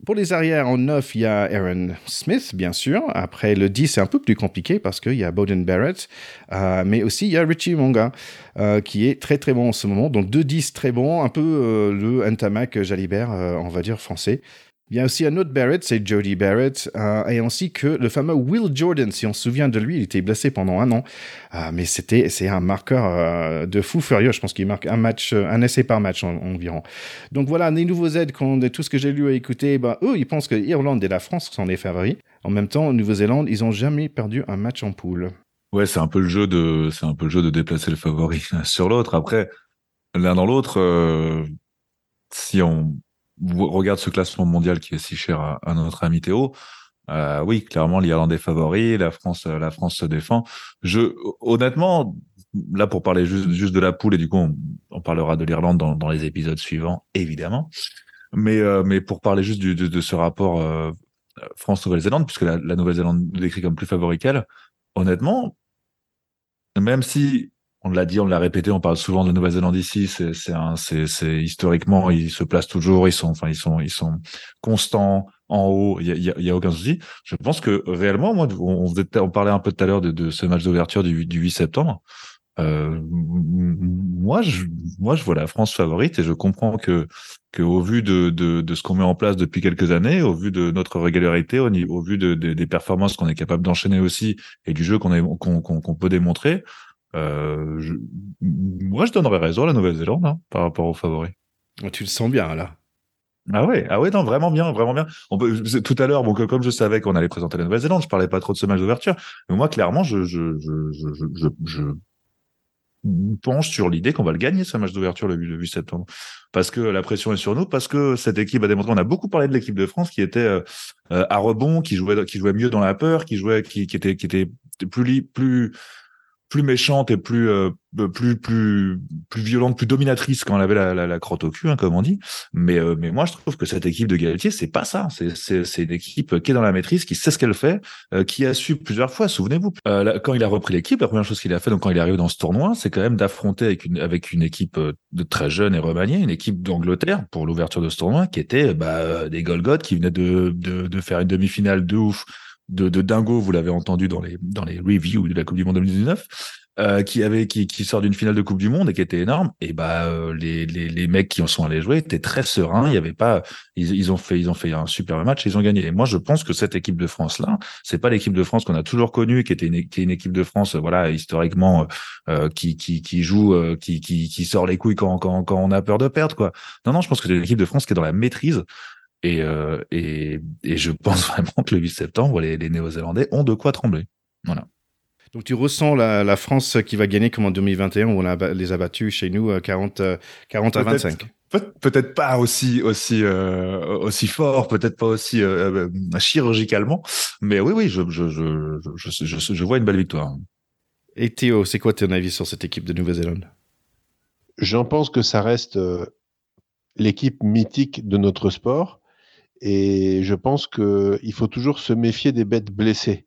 Pour les arrières, en 9, il y a Aaron Smith, bien sûr. Après, le 10, c'est un peu plus compliqué parce qu'il y a Bowden Barrett. Euh, mais aussi, il y a Richie Monga, euh, qui est très très bon en ce moment. Donc, 2-10 très bon, un peu euh, le Ntamak Jalibert, euh, on va dire français. Il y a aussi un autre Barrett, c'est Jody Barrett, euh, et ainsi que le fameux Will Jordan, si on se souvient de lui, il était blessé pendant un an, euh, mais c'était c'est un marqueur euh, de fou furieux. Je pense qu'il marque un match, euh, un essai par match en- environ. Donc voilà, les nouveaux aides, de tout ce que j'ai lu et écouté, bah, eux, ils pensent que l'Irlande et la France sont les favoris. En même temps, Nouvelle-Zélande, ils ont jamais perdu un match en poule. Ouais, c'est un peu le jeu de, c'est un peu le jeu de déplacer le favori sur l'autre. Après, l'un dans l'autre, si on regarde ce classement mondial qui est si cher à, notre ami Théo, euh, oui, clairement, l'Irlande est favori, la France, euh, la France se défend. Je, honnêtement, là pour parler juste, juste de la poule et du coup, on, parlera de l'Irlande dans, dans les épisodes suivants, évidemment. Mais, euh, mais pour parler juste du, de, de ce rapport euh, France-Nouvelle-Zélande, puisque la, la Nouvelle-Zélande décrit comme plus favori qu'elle, honnêtement, même si on l'a dit, on l'a répété, on parle souvent de Nouvelle-Zélande ici, c'est, historiquement, ils se placent toujours, ils sont, enfin, ils sont, ils sont constants en haut, il y a, y a, aucun souci. Je pense que réellement, moi, on, on, parlait un peu tout à l'heure de, de ce match d'ouverture du, du 8 septembre. Euh, moi, je, moi, je vois la France favorite et je comprends que, que au vu de, de, de ce qu'on met en place depuis quelques années, au vu de notre régularité, au, vu de, de- des performances qu'on est capable d'enchaîner aussi et du jeu qu'on qu'on, qu'on, qu'on peut démontrer, je, moi, je donnerais raison à la Nouvelle-Zélande hein, par rapport aux favoris. Tu le sens bien, là. Ah ouais, ah ouais, non, vraiment bien, vraiment bien. On peut, c'est- tout à l'heure, bon, comme je savais qu'on allait présenter la Nouvelle-Zélande, je parlais pas trop de ce match d'ouverture, mais moi, clairement, je, je, je, je, je, penche sur l'idée qu'on va le gagner, ce match d'ouverture le, 8 le 8 septembre. Parce que la pression est sur nous, parce que cette équipe a démontré, on a beaucoup parlé de l'équipe de France qui était euh, euh, à rebond, qui jouait, qui jouait mieux dans la peur, qui jouait, qui, qui était, qui était plus, plus, plus méchante et plus, euh, plus, plus, plus violente, plus dominatrice quand elle avait la, la, crotte au cul, hein, comme on dit. Mais, euh, mais moi, je trouve que cette équipe de Galtier, c'est pas ça. C'est, c'est, une équipe qui est dans la maîtrise, qui sait ce qu'elle fait, euh, qui a su plusieurs fois. Souvenez-vous, quand il a repris l'équipe, la première chose qu'il a fait, donc quand il est arrivé dans ce tournoi, c'est quand même d'affronter avec une, avec une équipe de très jeune et remaniée, une équipe d'Angleterre pour l'ouverture de ce tournoi, qui était bah, des Golgoth qui venaient de, de, de faire une demi-finale de ouf de, de dingo, vous l'avez entendu dans les, dans les reviews de la Coupe du Monde 2019. euh, qui avait qui, qui sort d'une finale de Coupe du Monde et qui était énorme. Et bah euh, les, les, les mecs qui en sont allés jouer étaient très sereins. Il y avait pas, ils, ils ont fait ils ont fait un super match. Et ils ont gagné. Et moi je pense que cette équipe de France là, c'est pas l'équipe de France qu'on a toujours connue, qui était une, qui est une équipe de France voilà historiquement euh, qui qui qui joue, qui, qui qui sort les couilles quand quand quand on a peur de perdre quoi. Non non, je pense que c'est une équipe de France qui est dans la maîtrise. Et, et, et je pense vraiment que le 8 septembre, les, les Néo-Zélandais ont de quoi trembler. Voilà. Donc tu ressens la, France qui va gagner comme en 2021 où on a, les a battus chez nous 40, euh, 40 euh, à 25. Peut-être pas aussi aussi euh, aussi fort, peut-être pas aussi chirurgicalement, mais oui oui, je je, je je, je vois une belle victoire. Et Théo, c'est quoi ton avis sur cette équipe de Nouvelle-Zélande? J'en pense que ça reste l'équipe mythique de notre sport, et je pense qu'il faut toujours se méfier des bêtes blessées.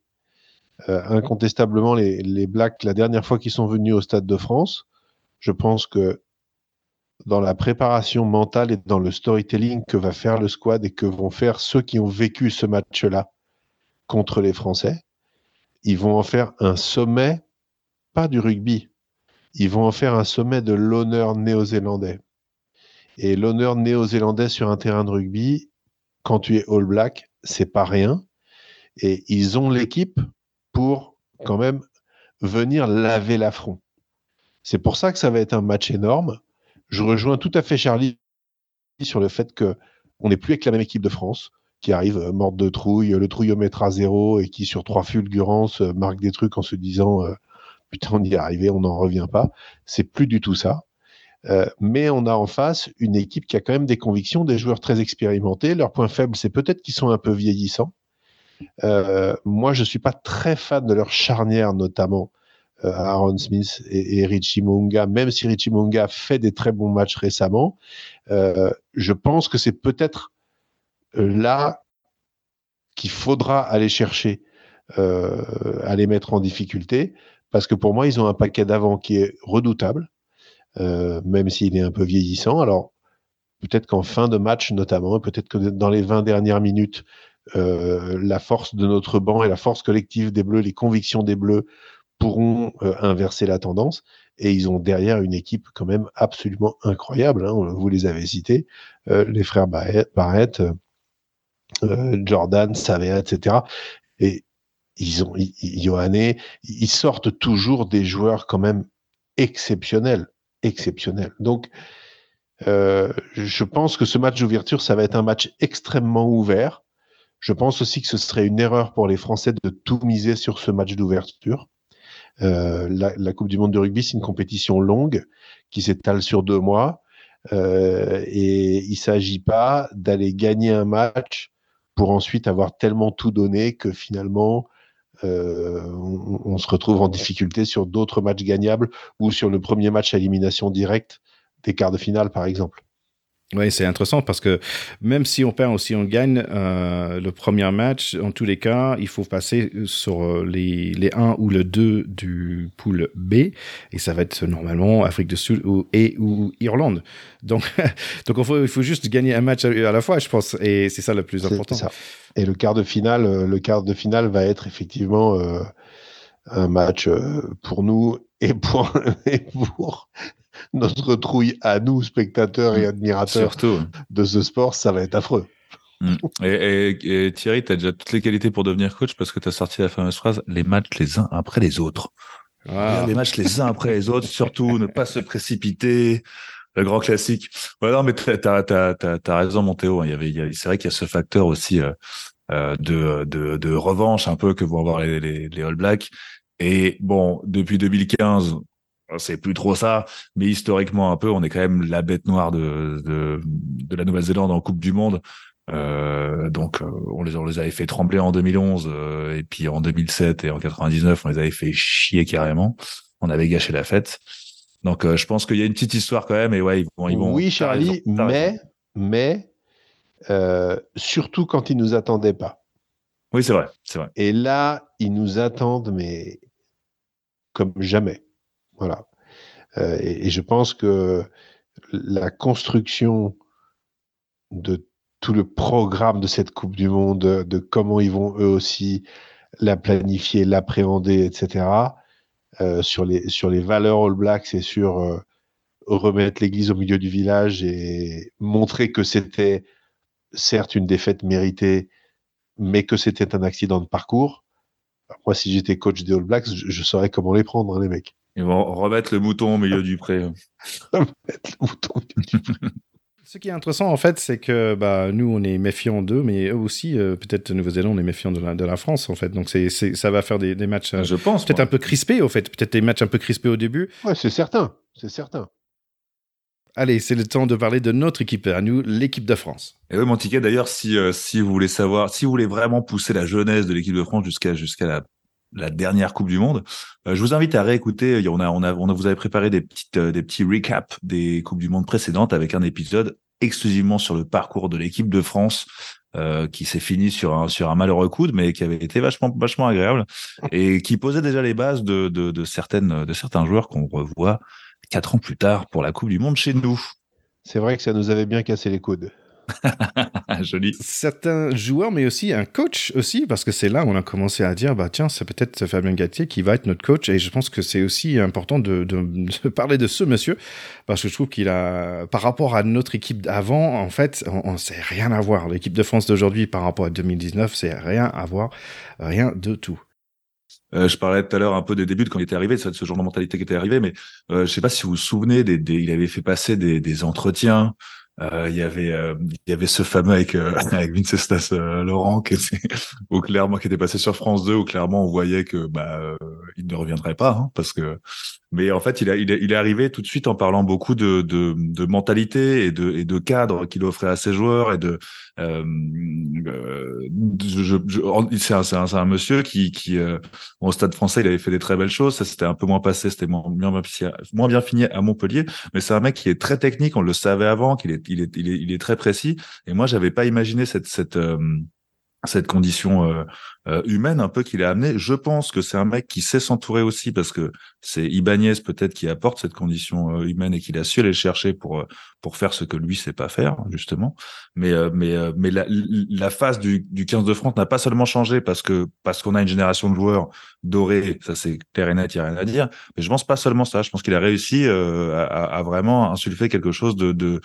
Euh, incontestablement les, les, Blacks la dernière fois qu'ils sont venus au Stade de France. Je pense que dans la préparation mentale et dans le storytelling que va faire le squad et que vont faire ceux qui ont vécu ce match-là contre les Français, ils vont en faire un sommet, pas du rugby, ils vont en faire un sommet de l'honneur néo-zélandais. Et l'honneur néo-zélandais sur un terrain de rugby, quand tu es All Black, c'est pas rien. Et ils ont l'équipe pour quand même venir laver l'affront. C'est pour ça que ça va être un match énorme. Je rejoins tout à fait Charlie sur le fait que on n'est plus avec la même équipe de France qui arrive euh, morte de trouille, le trouillomètre à zéro et qui sur trois fulgurances euh, marque des trucs en se disant euh, putain on y est arrivé, on n'en revient pas. C'est plus du tout ça. Mais on a en face une équipe qui a quand même des convictions, des joueurs très expérimentés. Leur point faible, c'est peut-être qu'ils sont un peu vieillissants. Euh, moi, je suis pas très fan de leur charnière, notamment euh, Aaron Smith et, Richie Munga, même si Richie Munga fait des très bons matchs récemment. Euh, je pense que c'est peut-être là qu'il faudra aller chercher à les mettre en difficulté, parce que pour moi, ils ont un paquet d'avant qui est redoutable, même s'il est un peu vieillissant. Alors, peut-être qu'en fin de match, notamment, peut-être que dans les 20 dernières minutes, euh, la force de notre banc et la force collective des Bleus, les convictions des Bleus pourront euh, inverser la tendance. Et ils ont derrière une équipe quand même absolument incroyable. Hein, vous les avez cités, euh, les frères Barrett, Jordan, Savea, etc. Et ils ont, Johanné, ils sortent toujours des joueurs quand même exceptionnels, exceptionnels. Donc, je pense que ce match d'ouverture, ça va être un match extrêmement ouvert. Je pense aussi que ce serait une erreur pour les Français de tout miser sur ce match d'ouverture. Euh, la, Coupe du Monde de rugby, c'est une compétition longue qui s'étale sur deux mois. Euh, et il ne s'agit pas d'aller gagner un match pour ensuite avoir tellement tout donné que finalement euh, on, on, se retrouve en difficulté sur d'autres matchs gagnables ou sur le premier match à élimination directe des quarts de finale, par exemple. Oui, c'est intéressant parce que même si on perd ou si on gagne euh, le premier match, en tous les cas, il faut passer sur euh, les, les 1 ou le 2 du pool B et ça va être normalement Afrique du Sud ou, et ou Irlande. Donc, donc il, faut, il faut juste gagner un match à, la fois, je pense, et c'est ça le plus important. Ça. Et le quart de finale, euh, le quart de finale va être effectivement euh, un match pour nous et pour, et pour notre trouille à nous, spectateurs et mm. admirateurs de ce sport, ça va être affreux. Mm. Et, Thierry, tu as déjà toutes les qualités pour devenir coach parce que tu as sorti la fameuse phrase les matchs les uns après les autres. Ah. Les matchs les uns après les autres, surtout ne pas se précipiter. Le grand classique. Voilà, mais tu as, raison, mon Théo. Il y avait, c'est vrai qu'il y a ce facteur aussi euh, euh, de, de, de, revanche un peu que vont avoir les, les, les All Blacks. Et bon, depuis 2015, c'est plus trop ça, mais historiquement un peu, on est quand même la bête noire de, de, de la Nouvelle-Zélande en Coupe du Monde. Euh, donc euh, on les, on les avait fait trembler en 2011 euh, et puis en 2007 et en 99 on les avait fait chier carrément. On avait gâché la fête. Donc euh, je pense qu'il y a une petite histoire quand même et ouais ils vont. Ils vont oui Charlie, mais mais surtout quand ils nous attendaient pas. Oui c'est vrai c'est vrai. Et là ils nous attendent mais comme jamais. Voilà. Euh, et, je pense que la construction de tout le programme de cette Coupe du Monde, de comment ils vont eux aussi la planifier, l'appréhender, etc., sur, les, sur les valeurs All Blacks et sur remettre l'église au milieu du village et montrer que c'était certes une défaite méritée, mais que c'était un accident de parcours. moi, si j'étais coach des All Blacks, je, saurais comment les prendre, hein, les mecs. Ils vont remettre le mouton au milieu du pré. remettre le mouton au milieu du pré. Ce qui est intéressant, en fait, c'est que bah, nous, on est méfiants d'eux, mais eux aussi, euh, peut-être Nouvelle-Zélande, on est méfiants de la, de la France, en fait. Donc, c'est, ça va faire des, des matchs, je pense, peut-être un peu crispés, au fait. Peut-être des matchs un peu crispés au début. Ouais, c'est certain. C'est certain. Allez, c'est le temps de parler de notre équipe à nous, l'équipe de France. Et oui, mon ticket, d'ailleurs, si, euh, si vous voulez savoir, si vous voulez vraiment pousser la jeunesse de l'équipe de France jusqu'à jusqu'à la, la dernière Coupe du Monde, euh, je vous invite à réécouter. On a, on a, on a, vous avez préparé des petites, des petits recaps des Coupes du Monde précédentes avec un épisode exclusivement sur le parcours de l'équipe de France euh, qui s'est fini sur un sur un malheureux coude, mais qui avait été vachement vachement agréable et qui posait déjà les bases de de, de certaines de certains joueurs qu'on revoit quatre ans plus tard pour la Coupe du Monde chez nous. C'est vrai que ça nous avait bien cassé les coudes. Joli. Certains joueurs, mais aussi un coach aussi, parce que c'est là où on a commencé à dire, bah tiens, c'est peut-être Fabien Gatier qui va être notre coach. Et je pense que c'est aussi important de, de, parler de ce monsieur, parce que je trouve qu'il a, par rapport à notre équipe d'avant, en fait, on, ne sait rien à voir. L'équipe de France d'aujourd'hui par rapport à 2019, c'est rien à voir, rien de tout. Euh, je parlais tout à l'heure un peu des débuts de quand il était arrivé, de ce genre de mentalité qui était arrivé, mais euh, je sais pas si vous vous souvenez, des, des, il avait fait passer des, des entretiens il y avait euh, il y avait ce fameux avec euh, avec Vince Laurent qui était au clairement qui était passé sur France 2 où clairement on voyait que bah il ne reviendrait pas hein, parce que mais en fait il a, il est il est arrivé tout de suite en parlant beaucoup de de, de mentalité et de et de cadre qu'il offrait à ses joueurs et de euh, je, je, c'est un, un, un, monsieur qui qui au stade français il avait fait des très belles choses ça c'était un peu moins passé c'était moins bien moins bien fini à Montpellier mais c'est un mec qui est très technique on le savait avant qu'il est il est, il est, il est très précis. Et moi, j'avais pas imaginé cette, cette, euh, cette condition euh, euh, humaine un peu qu'il a amené. Je pense que c'est un mec qui sait s'entourer aussi parce que c'est Ibanez peut-être qui apporte cette condition humaine et qu'il a su aller chercher pour pour faire ce que lui sait pas faire justement. Mais mais mais la, la phase du, du 15 de France n'a pas seulement changé parce que parce qu'on a une génération de joueurs dorés, ça c'est clair et net, il a rien à dire. Mais je pense pas seulement ça. Je pense qu'il a réussi à, à, vraiment insulter quelque chose de, de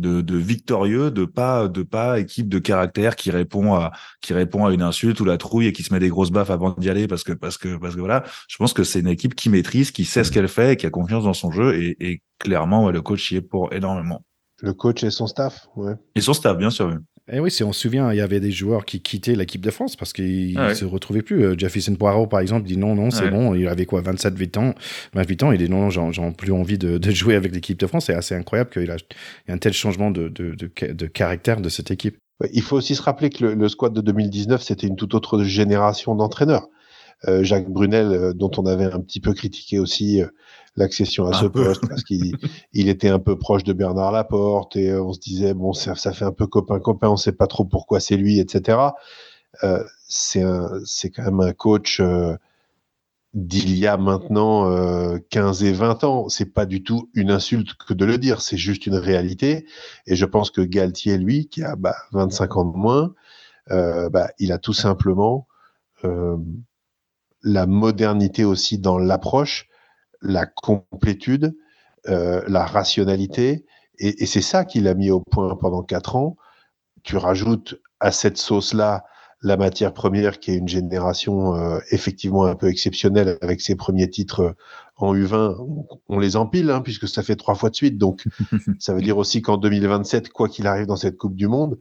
de, victorieux, de pas de pas équipe de caractère qui répond à qui répond à une insulte ou la trouille et qui se met des grosses baffes avant d'y aller parce que parce que parce que voilà, je pense que c'est une équipe qui maîtrise, qui sait ce qu'elle fait, et qui a confiance dans son jeu et, et clairement le coach y est pour énormément. Le coach et son staff, ouais. Et son staff, bien sûr. Et oui, si on se souvient, il y avait des joueurs qui quittaient l'équipe de France parce qu'ils ne ah se retrouvaient plus. Euh, Jefferson Poirot, par exemple, dit non, non, c'est bon. Il avait quoi, 27, 8 ans, 28 ans. Il dit non, non, j'ai plus envie de, de, jouer avec l'équipe de France. C'est assez incroyable qu'il y ait un tel changement de, de, de, caractère de cette équipe. Il faut aussi se rappeler que le, le squad de 2019, c'était une toute autre génération d'entraîneurs. Euh, Jacques Brunel, euh, dont on avait un petit peu critiqué aussi euh, l'accession à ce poste parce qu'il il était un peu proche de Bernard Laporte et on se disait bon ça, ça fait un peu copain copain, on sait pas trop pourquoi c'est lui, etc. Euh, c'est c'est quand même un coach d'il y a maintenant euh, 15 et 20 ans. C'est pas du tout une insulte que de le dire, c'est juste une réalité. Et je pense que Galtier, lui, qui a bah, 25 ans de moins, bah, il a tout simplement la modernité aussi dans l'approche, la complétude, euh, la rationalité. Et, c'est ça qu'il a mis au point pendant quatre ans. Tu rajoutes à cette sauce-là la matière première qui est une génération euh, effectivement un peu exceptionnelle avec ses premiers titres en U20. On, les empile hein, puisque ça fait trois fois de suite. Donc ça veut dire aussi qu'en 2027, quoi qu'il arrive dans cette Coupe du Monde,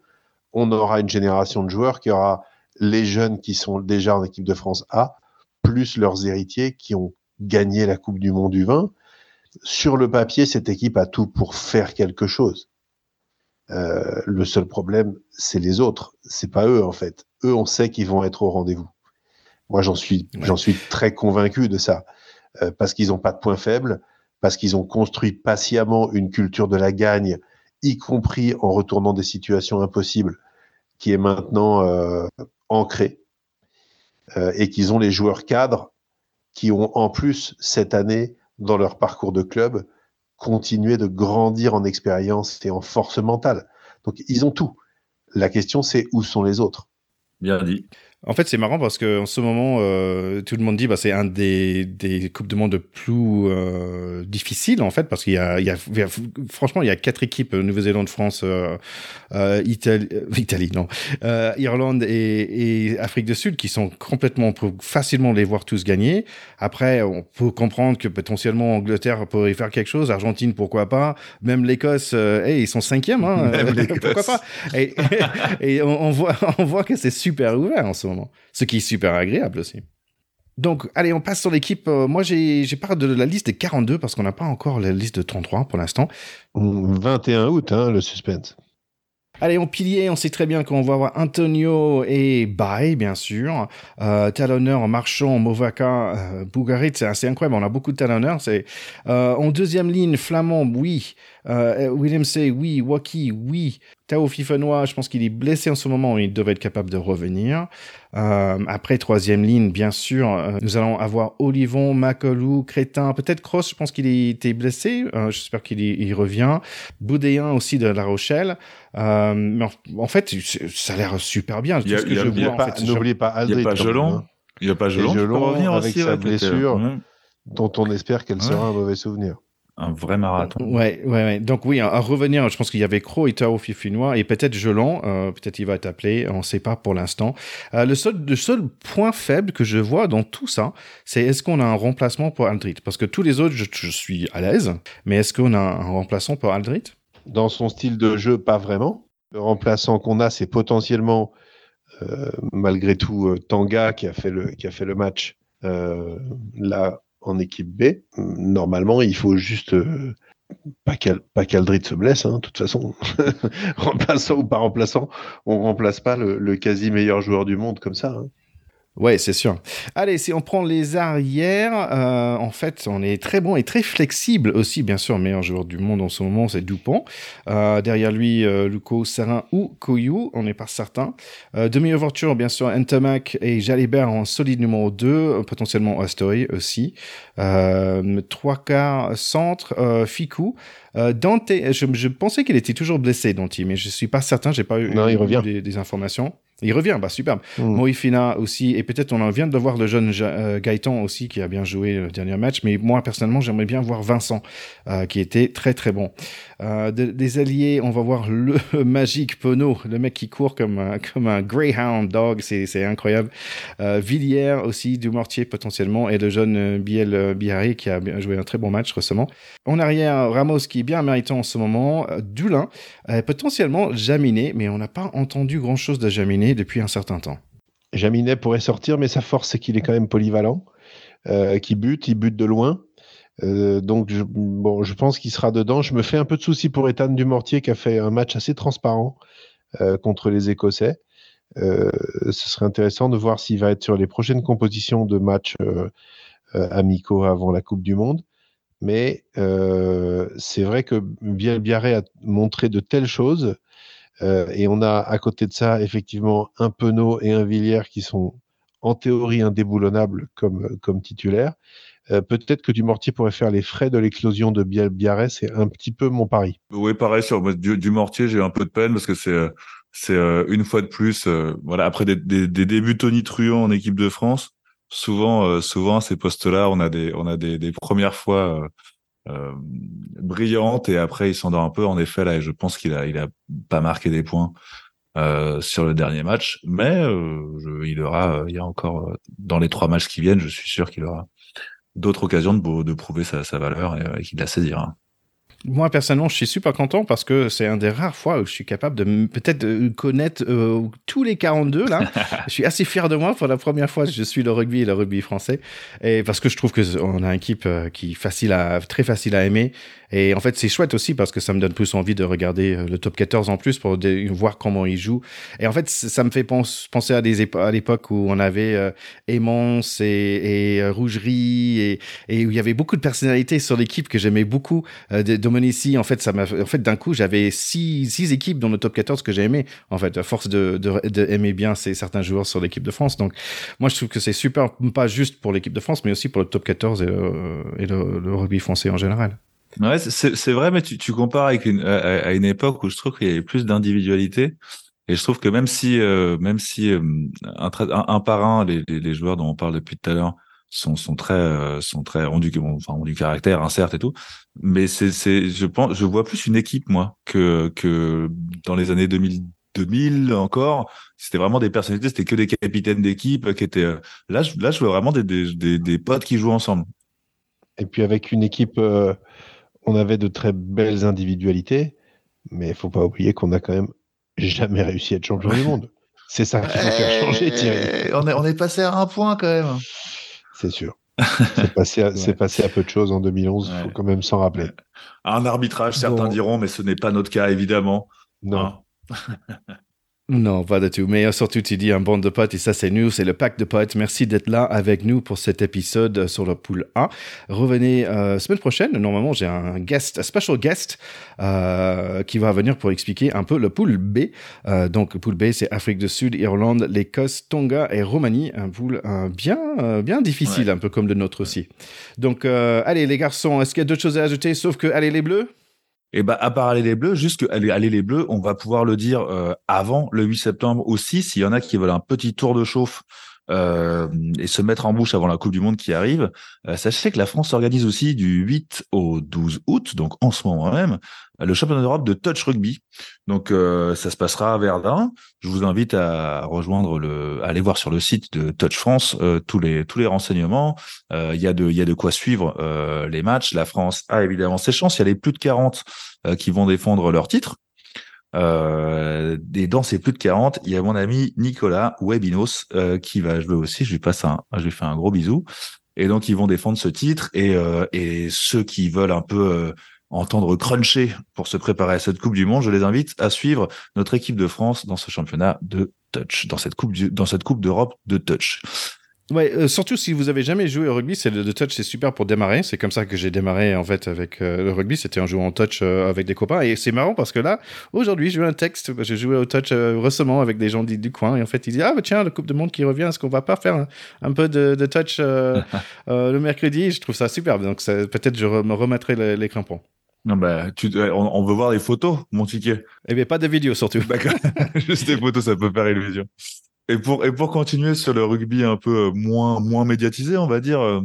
on aura une génération de joueurs qui aura les jeunes qui sont déjà en équipe de France A, plus leurs héritiers qui ont gagné la Coupe du Monde du vin. Sur le papier, cette équipe a tout pour faire quelque chose. Euh, le seul problème, c'est les autres. C'est pas eux en fait. Eux, on sait qu'ils vont être au rendez-vous. Moi, j'en suis, j'en suis très convaincu de ça, euh, parce qu'ils n'ont pas de points faibles, parce qu'ils ont construit patiemment une culture de la gagne, y compris en retournant des situations impossibles, qui est maintenant euh, ancrée. Euh, et qu'ils ont les joueurs cadres qui ont en plus cette année dans leur parcours de club continué de grandir en expérience et en force mentale. Donc ils ont tout. La question c'est où sont les autres? Bien dit. En fait, c'est marrant parce que en ce moment, euh, tout le monde dit bah c'est un des, des coupes de monde de plus euh, difficiles en fait parce qu'il y a, il y a, franchement il y a quatre équipes euh, Nouvelle-Zélande, France, euh, euh Italie, Italie non, Irlande et, et, Afrique du Sud qui sont complètement on peut facilement les voir tous gagner. Après, on peut comprendre que potentiellement Angleterre pourrait faire quelque chose, Argentine pourquoi pas, même l'Écosse, hey, ils sont cinquièmes, hein, pourquoi pas. Et, et on, on, voit on voit que c'est super ouvert en ce moment ce qui est super agréable aussi. Donc, allez, on passe sur l'équipe. Euh, moi, j'ai parlé de la liste des 42 parce qu'on n'a pas encore la liste de 33 pour l'instant. 21 août, hein, le suspense. Allez, en pilier, on sait très bien qu'on va avoir Antonio et Bay, bien sûr. Euh, talonneur, Marchand, Movaca, euh, Bougarit, c'est assez incroyable. On a beaucoup de talonneurs. C'est euh, en deuxième ligne, Flamand, oui. Euh, William C, oui. Waki, oui. Tao Fifenois, je pense qu'il est blessé en ce moment. Il devrait être capable de revenir. Euh, après, troisième ligne, bien sûr, euh, nous allons avoir Olivon, Macolou, Crétin, peut-être Cross, je pense qu'il était blessé. Euh, J'espère qu'il il revient. Boudéen aussi de La Rochelle. Euh, mais en, fait, ça a l'air super bien. Tout ce que je vois, en fait, N'oubliez pas Aldrit. Il n'y a pas Gelon. Il n'y a pas Gelon. Gelon avec aussi, sa blessure, dont on espère qu'elle sera un mauvais souvenir un vrai marathon. Ouais, ouais, ouais. Donc oui, à, revenir, je pense qu'il y avait Cro et Tao Fifinois et peut-être Gelon, euh, peut-être il va être appelé, on ne sait pas pour l'instant. Euh, le, seul, le seul point faible que je vois dans tout ça, c'est est-ce qu'on a un remplacement pour Aldrit? Parce que tous les autres, je, je suis à l'aise, mais est-ce qu'on a un remplaçant pour Aldrit? Dans son style de jeu, pas vraiment. Le remplaçant qu'on a, c'est potentiellement, euh, malgré tout, euh, Tanga qui a fait le, qui a fait le match. Euh, là, en équipe B. Normalement, il faut juste euh, pas qu'Aldrit se blesse, hein, de toute façon. remplaçant ou pas remplaçant, on remplace pas le, quasi meilleur joueur du monde comme ça. Hein. Ouais, c'est sûr. Allez, si on prend les arrières, euh, en fait, on est très bon et très flexible aussi, bien sûr. Meilleur joueur du monde en ce moment, c'est Dupont. Euh, derrière lui, euh, Luco Serin ou Koyu, on n'est pas certain. Euh, demi-ouverture, bien sûr, Entamac et Jalibert en solide numéro 2, euh, potentiellement Astoy aussi. Euh, trois quarts centre, Fiku. Dante, je, je pensais qu'il était toujours blessé, Dante, mais je suis pas certain, j'ai pas eu, non, il revient. des informations. Il revient, bah superbe. Mm. Moïfina aussi, et peut-être on en vient de voir le jeune euh, Gaëtan aussi qui a bien joué le dernier match, mais moi personnellement j'aimerais bien voir Vincent euh, qui était très très bon. Euh, des alliés, on va voir le magique Pono, le mec qui court comme un, comme un Greyhound dog, c'est incroyable. Euh, Villiers aussi, du Mortier potentiellement, et le jeune euh, Biel euh, Biarri qui a joué un très bon match récemment. En arrière, Ramos qui est bien méritant en ce moment, Dulin, potentiellement Jaminet, mais on n'a pas entendu grand chose de Jaminet depuis un certain temps. Jaminet pourrait sortir, mais sa force, c'est qu'il est quand même polyvalent, euh, qui bute, il bute de loin. Euh, donc, je, bon, je pense qu'il sera dedans. Je me fais un peu de soucis pour Ethan Dumortier qui a fait un match assez transparent euh, contre les Écossais. Euh, ce serait intéressant de voir s'il va être sur les prochaines compositions de matchs euh, euh, amicaux avant la Coupe du Monde. Mais c'est vrai que Biel Biarré a montré de telles choses et on a à côté de ça, effectivement, un Penaud et un Villiers qui sont en théorie indéboulonnables comme, comme titulaires. Euh, peut-être que Dumortier pourrait faire les frais de l'éclosion de Biarret, c'est un petit peu mon pari. Oui, pareil sur du, Dumortier, j'ai un peu de peine parce que c'est c'est euh, une fois de plus, voilà, après des, des, des débuts tonitruants en équipe de France, souvent, souvent ces postes-là, on a des on a des, premières fois euh, brillante et après il s'endort un peu. En effet, là, je pense qu'il a, il a pas marqué des points euh, sur le dernier match, mais euh, il aura, il y a encore dans les trois matchs qui viennent, je suis sûr qu'il aura d'autres occasions de, de prouver sa, sa valeur et, et qu'il la saisira moi personnellement, je suis super content parce que c'est un des rares fois où je suis capable de peut-être connaître euh, tous les 42 là. je suis assez fier de moi pour la première fois. Je suis le rugby et le rugby français et parce que je trouve que on a une équipe euh, qui est facile à très facile à aimer et en fait, c'est chouette aussi parce que ça me donne plus envie de regarder euh, le top 14 en plus pour voir comment ils jouent. Et en fait, ça me fait penser à des à l'époque où on avait euh, et, et euh, Rougerie et, et, où il y avait beaucoup de personnalités sur l'équipe que j'aimais beaucoup. Euh, Dominici, en fait, ça m'a, en fait, d'un coup, j'avais six, six équipes dans le top 14 que j'ai En fait, à force de, de, de bien ces certains joueurs sur l'équipe de France. Donc, moi, je trouve que c'est super, pas juste pour l'équipe de France, mais aussi pour le top 14 et, et le, le rugby français en général. Ouais, c'est vrai, mais tu, tu compares avec une, à, une époque où je trouve qu'il y avait plus d'individualité. Et je trouve que même si, euh, même si euh, un, un, par un, les, les, les, joueurs dont on parle depuis tout à l'heure sont, sont très, euh, sont très ont du, enfin, ont du caractère, hein, certes et tout, mais c'est, c'est, je pense, je vois plus une équipe moi que que dans les années 2000, 2000 encore. C'était vraiment des personnalités, c'était que des capitaines d'équipe qui étaient. là, je, là, je vois vraiment des, des, des, des potes qui jouent ensemble. Et puis avec une équipe, on avait de très belles individualités, mais il faut pas oublier qu'on a quand même jamais réussi à être champion du monde. C'est ça qui va faire changer, Thierry. On est, on est passé à un point quand même. C'est sûr. C'est passé, à, passé à peu de choses en 2011, il faut quand même s'en rappeler. Un arbitrage, certains diront, mais ce n'est pas notre cas, évidemment. Non. Hein non, pas du tout. Mais euh, surtout, tu dis un bande de potes et ça, c'est nous, c'est le pack de potes. Merci d'être là avec nous pour cet épisode euh, sur la poule A. Revenez euh, semaine prochaine. Normalement, j'ai un guest, un special guest euh, qui va venir pour expliquer un peu le poule B. Euh, donc, poule B, c'est Afrique du Sud, Irlande, l'Écosse, Tonga et Roumanie. Un poule bien, bien difficile, un peu comme le nôtre aussi. Donc, allez, les garçons, est-ce qu'il y a d'autres choses à ajouter? Sauf que, allez, les bleus? Et bah, à part aller les bleus, juste que aller, les bleus, on va pouvoir le dire euh, avant le 8 septembre aussi. S'il y en a qui veulent un petit tour de chauffe euh, et se mettre en bouche avant la Coupe du Monde qui arrive. Euh, sachez que la France organise aussi du 8 au 12 août, donc en ce moment même, le championnat d'Europe de touch rugby. Donc euh, ça se passera à Verdun. Je vous invite à rejoindre le, à aller voir sur le site de Touch France tous les tous les renseignements. Il y a de il y a de quoi suivre les matchs. La France a évidemment ses chances. Il y a les plus de 40 qui vont défendre leur titre. Euh, et dans ces plus de 40, il y a mon ami Nicolas Webinos euh, qui va jouer aussi. Je lui passe un, je lui fais un gros bisou. Et donc ils vont défendre ce titre et, euh, et ceux qui veulent un peu euh, entendre cruncher pour se préparer à cette Coupe du Monde, je les invite à suivre notre équipe de France dans ce championnat de touch, dans cette coupe dans cette Coupe d'Europe de touch. Ouais, euh, surtout si vous avez jamais joué au rugby, c'est le, touch, c'est super pour démarrer. C'est comme ça que j'ai démarré en fait avec euh, le rugby. C'était en jouant en touch euh, avec des copains et c'est marrant parce que là, aujourd'hui, j'ai eu un texte. J'ai joué au touch récemment avec des gens du, du, coin et en fait, ils disent ah bah, tiens, la Coupe de Monde qui revient, est-ce qu'on va pas faire un, peu de, de touch le mercredi? Je trouve ça super. Donc peut-être je me remettrai les, les crampons. Non, bah, tu, on, veut voir les photos, mon ticket. Eh bien, pas de vidéos surtout. D'accord. Juste des photos, ça peut faire illusion. Et pour, et pour continuer sur le rugby un peu euh, moins, moins médiatisé, on va dire, euh,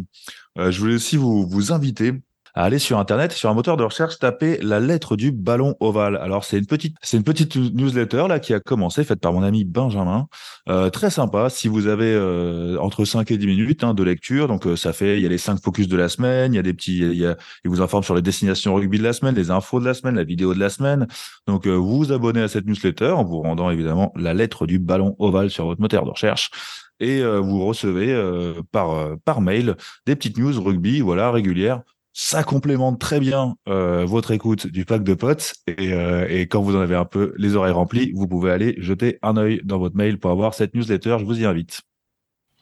euh, je voulais aussi vous, vous inviter à aller sur internet sur un moteur de recherche taper la lettre du ballon ovale. Alors c'est une petite c'est une petite newsletter là qui a commencé faite par mon ami Benjamin. Euh, très sympa si vous avez euh, entre 5 et 10 minutes hein, de lecture. Donc euh, ça fait il y a les 5 focus de la semaine, il y a des petits il, y a, il vous informe sur les destinations rugby de la semaine, les infos de la semaine, la vidéo de la semaine. Donc vous vous abonnez à cette newsletter en vous rendant évidemment la lettre du ballon ovale sur votre moteur de recherche et vous recevez par par mail des petites news rugby voilà régulières ça complémente très bien euh, votre écoute du pack de potes. Et, euh, et, quand vous en avez un peu les oreilles remplies, vous pouvez aller jeter un œil dans votre mail pour avoir cette newsletter. Je vous y invite.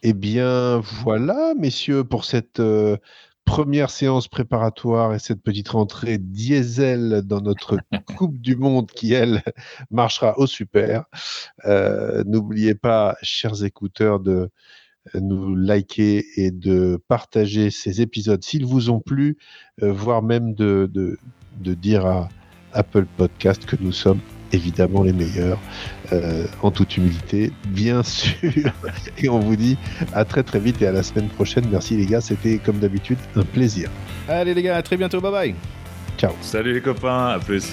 Eh bien, voilà, messieurs, pour cette euh, première séance préparatoire et cette petite rentrée diesel dans notre Coupe du Monde qui, elle, marchera au super. N'oubliez pas, chers écouteurs, de nous liker et de partager ces épisodes s'ils vous ont plu, euh, voire même de, de, de, dire à Apple Podcast que nous sommes évidemment les meilleurs, euh, en toute humilité, bien sûr. Et on vous dit à très très vite et à la semaine prochaine. Merci les gars, c'était comme d'habitude un plaisir. Allez les gars, à très bientôt, bye bye. Ciao. Salut les copains, à plus.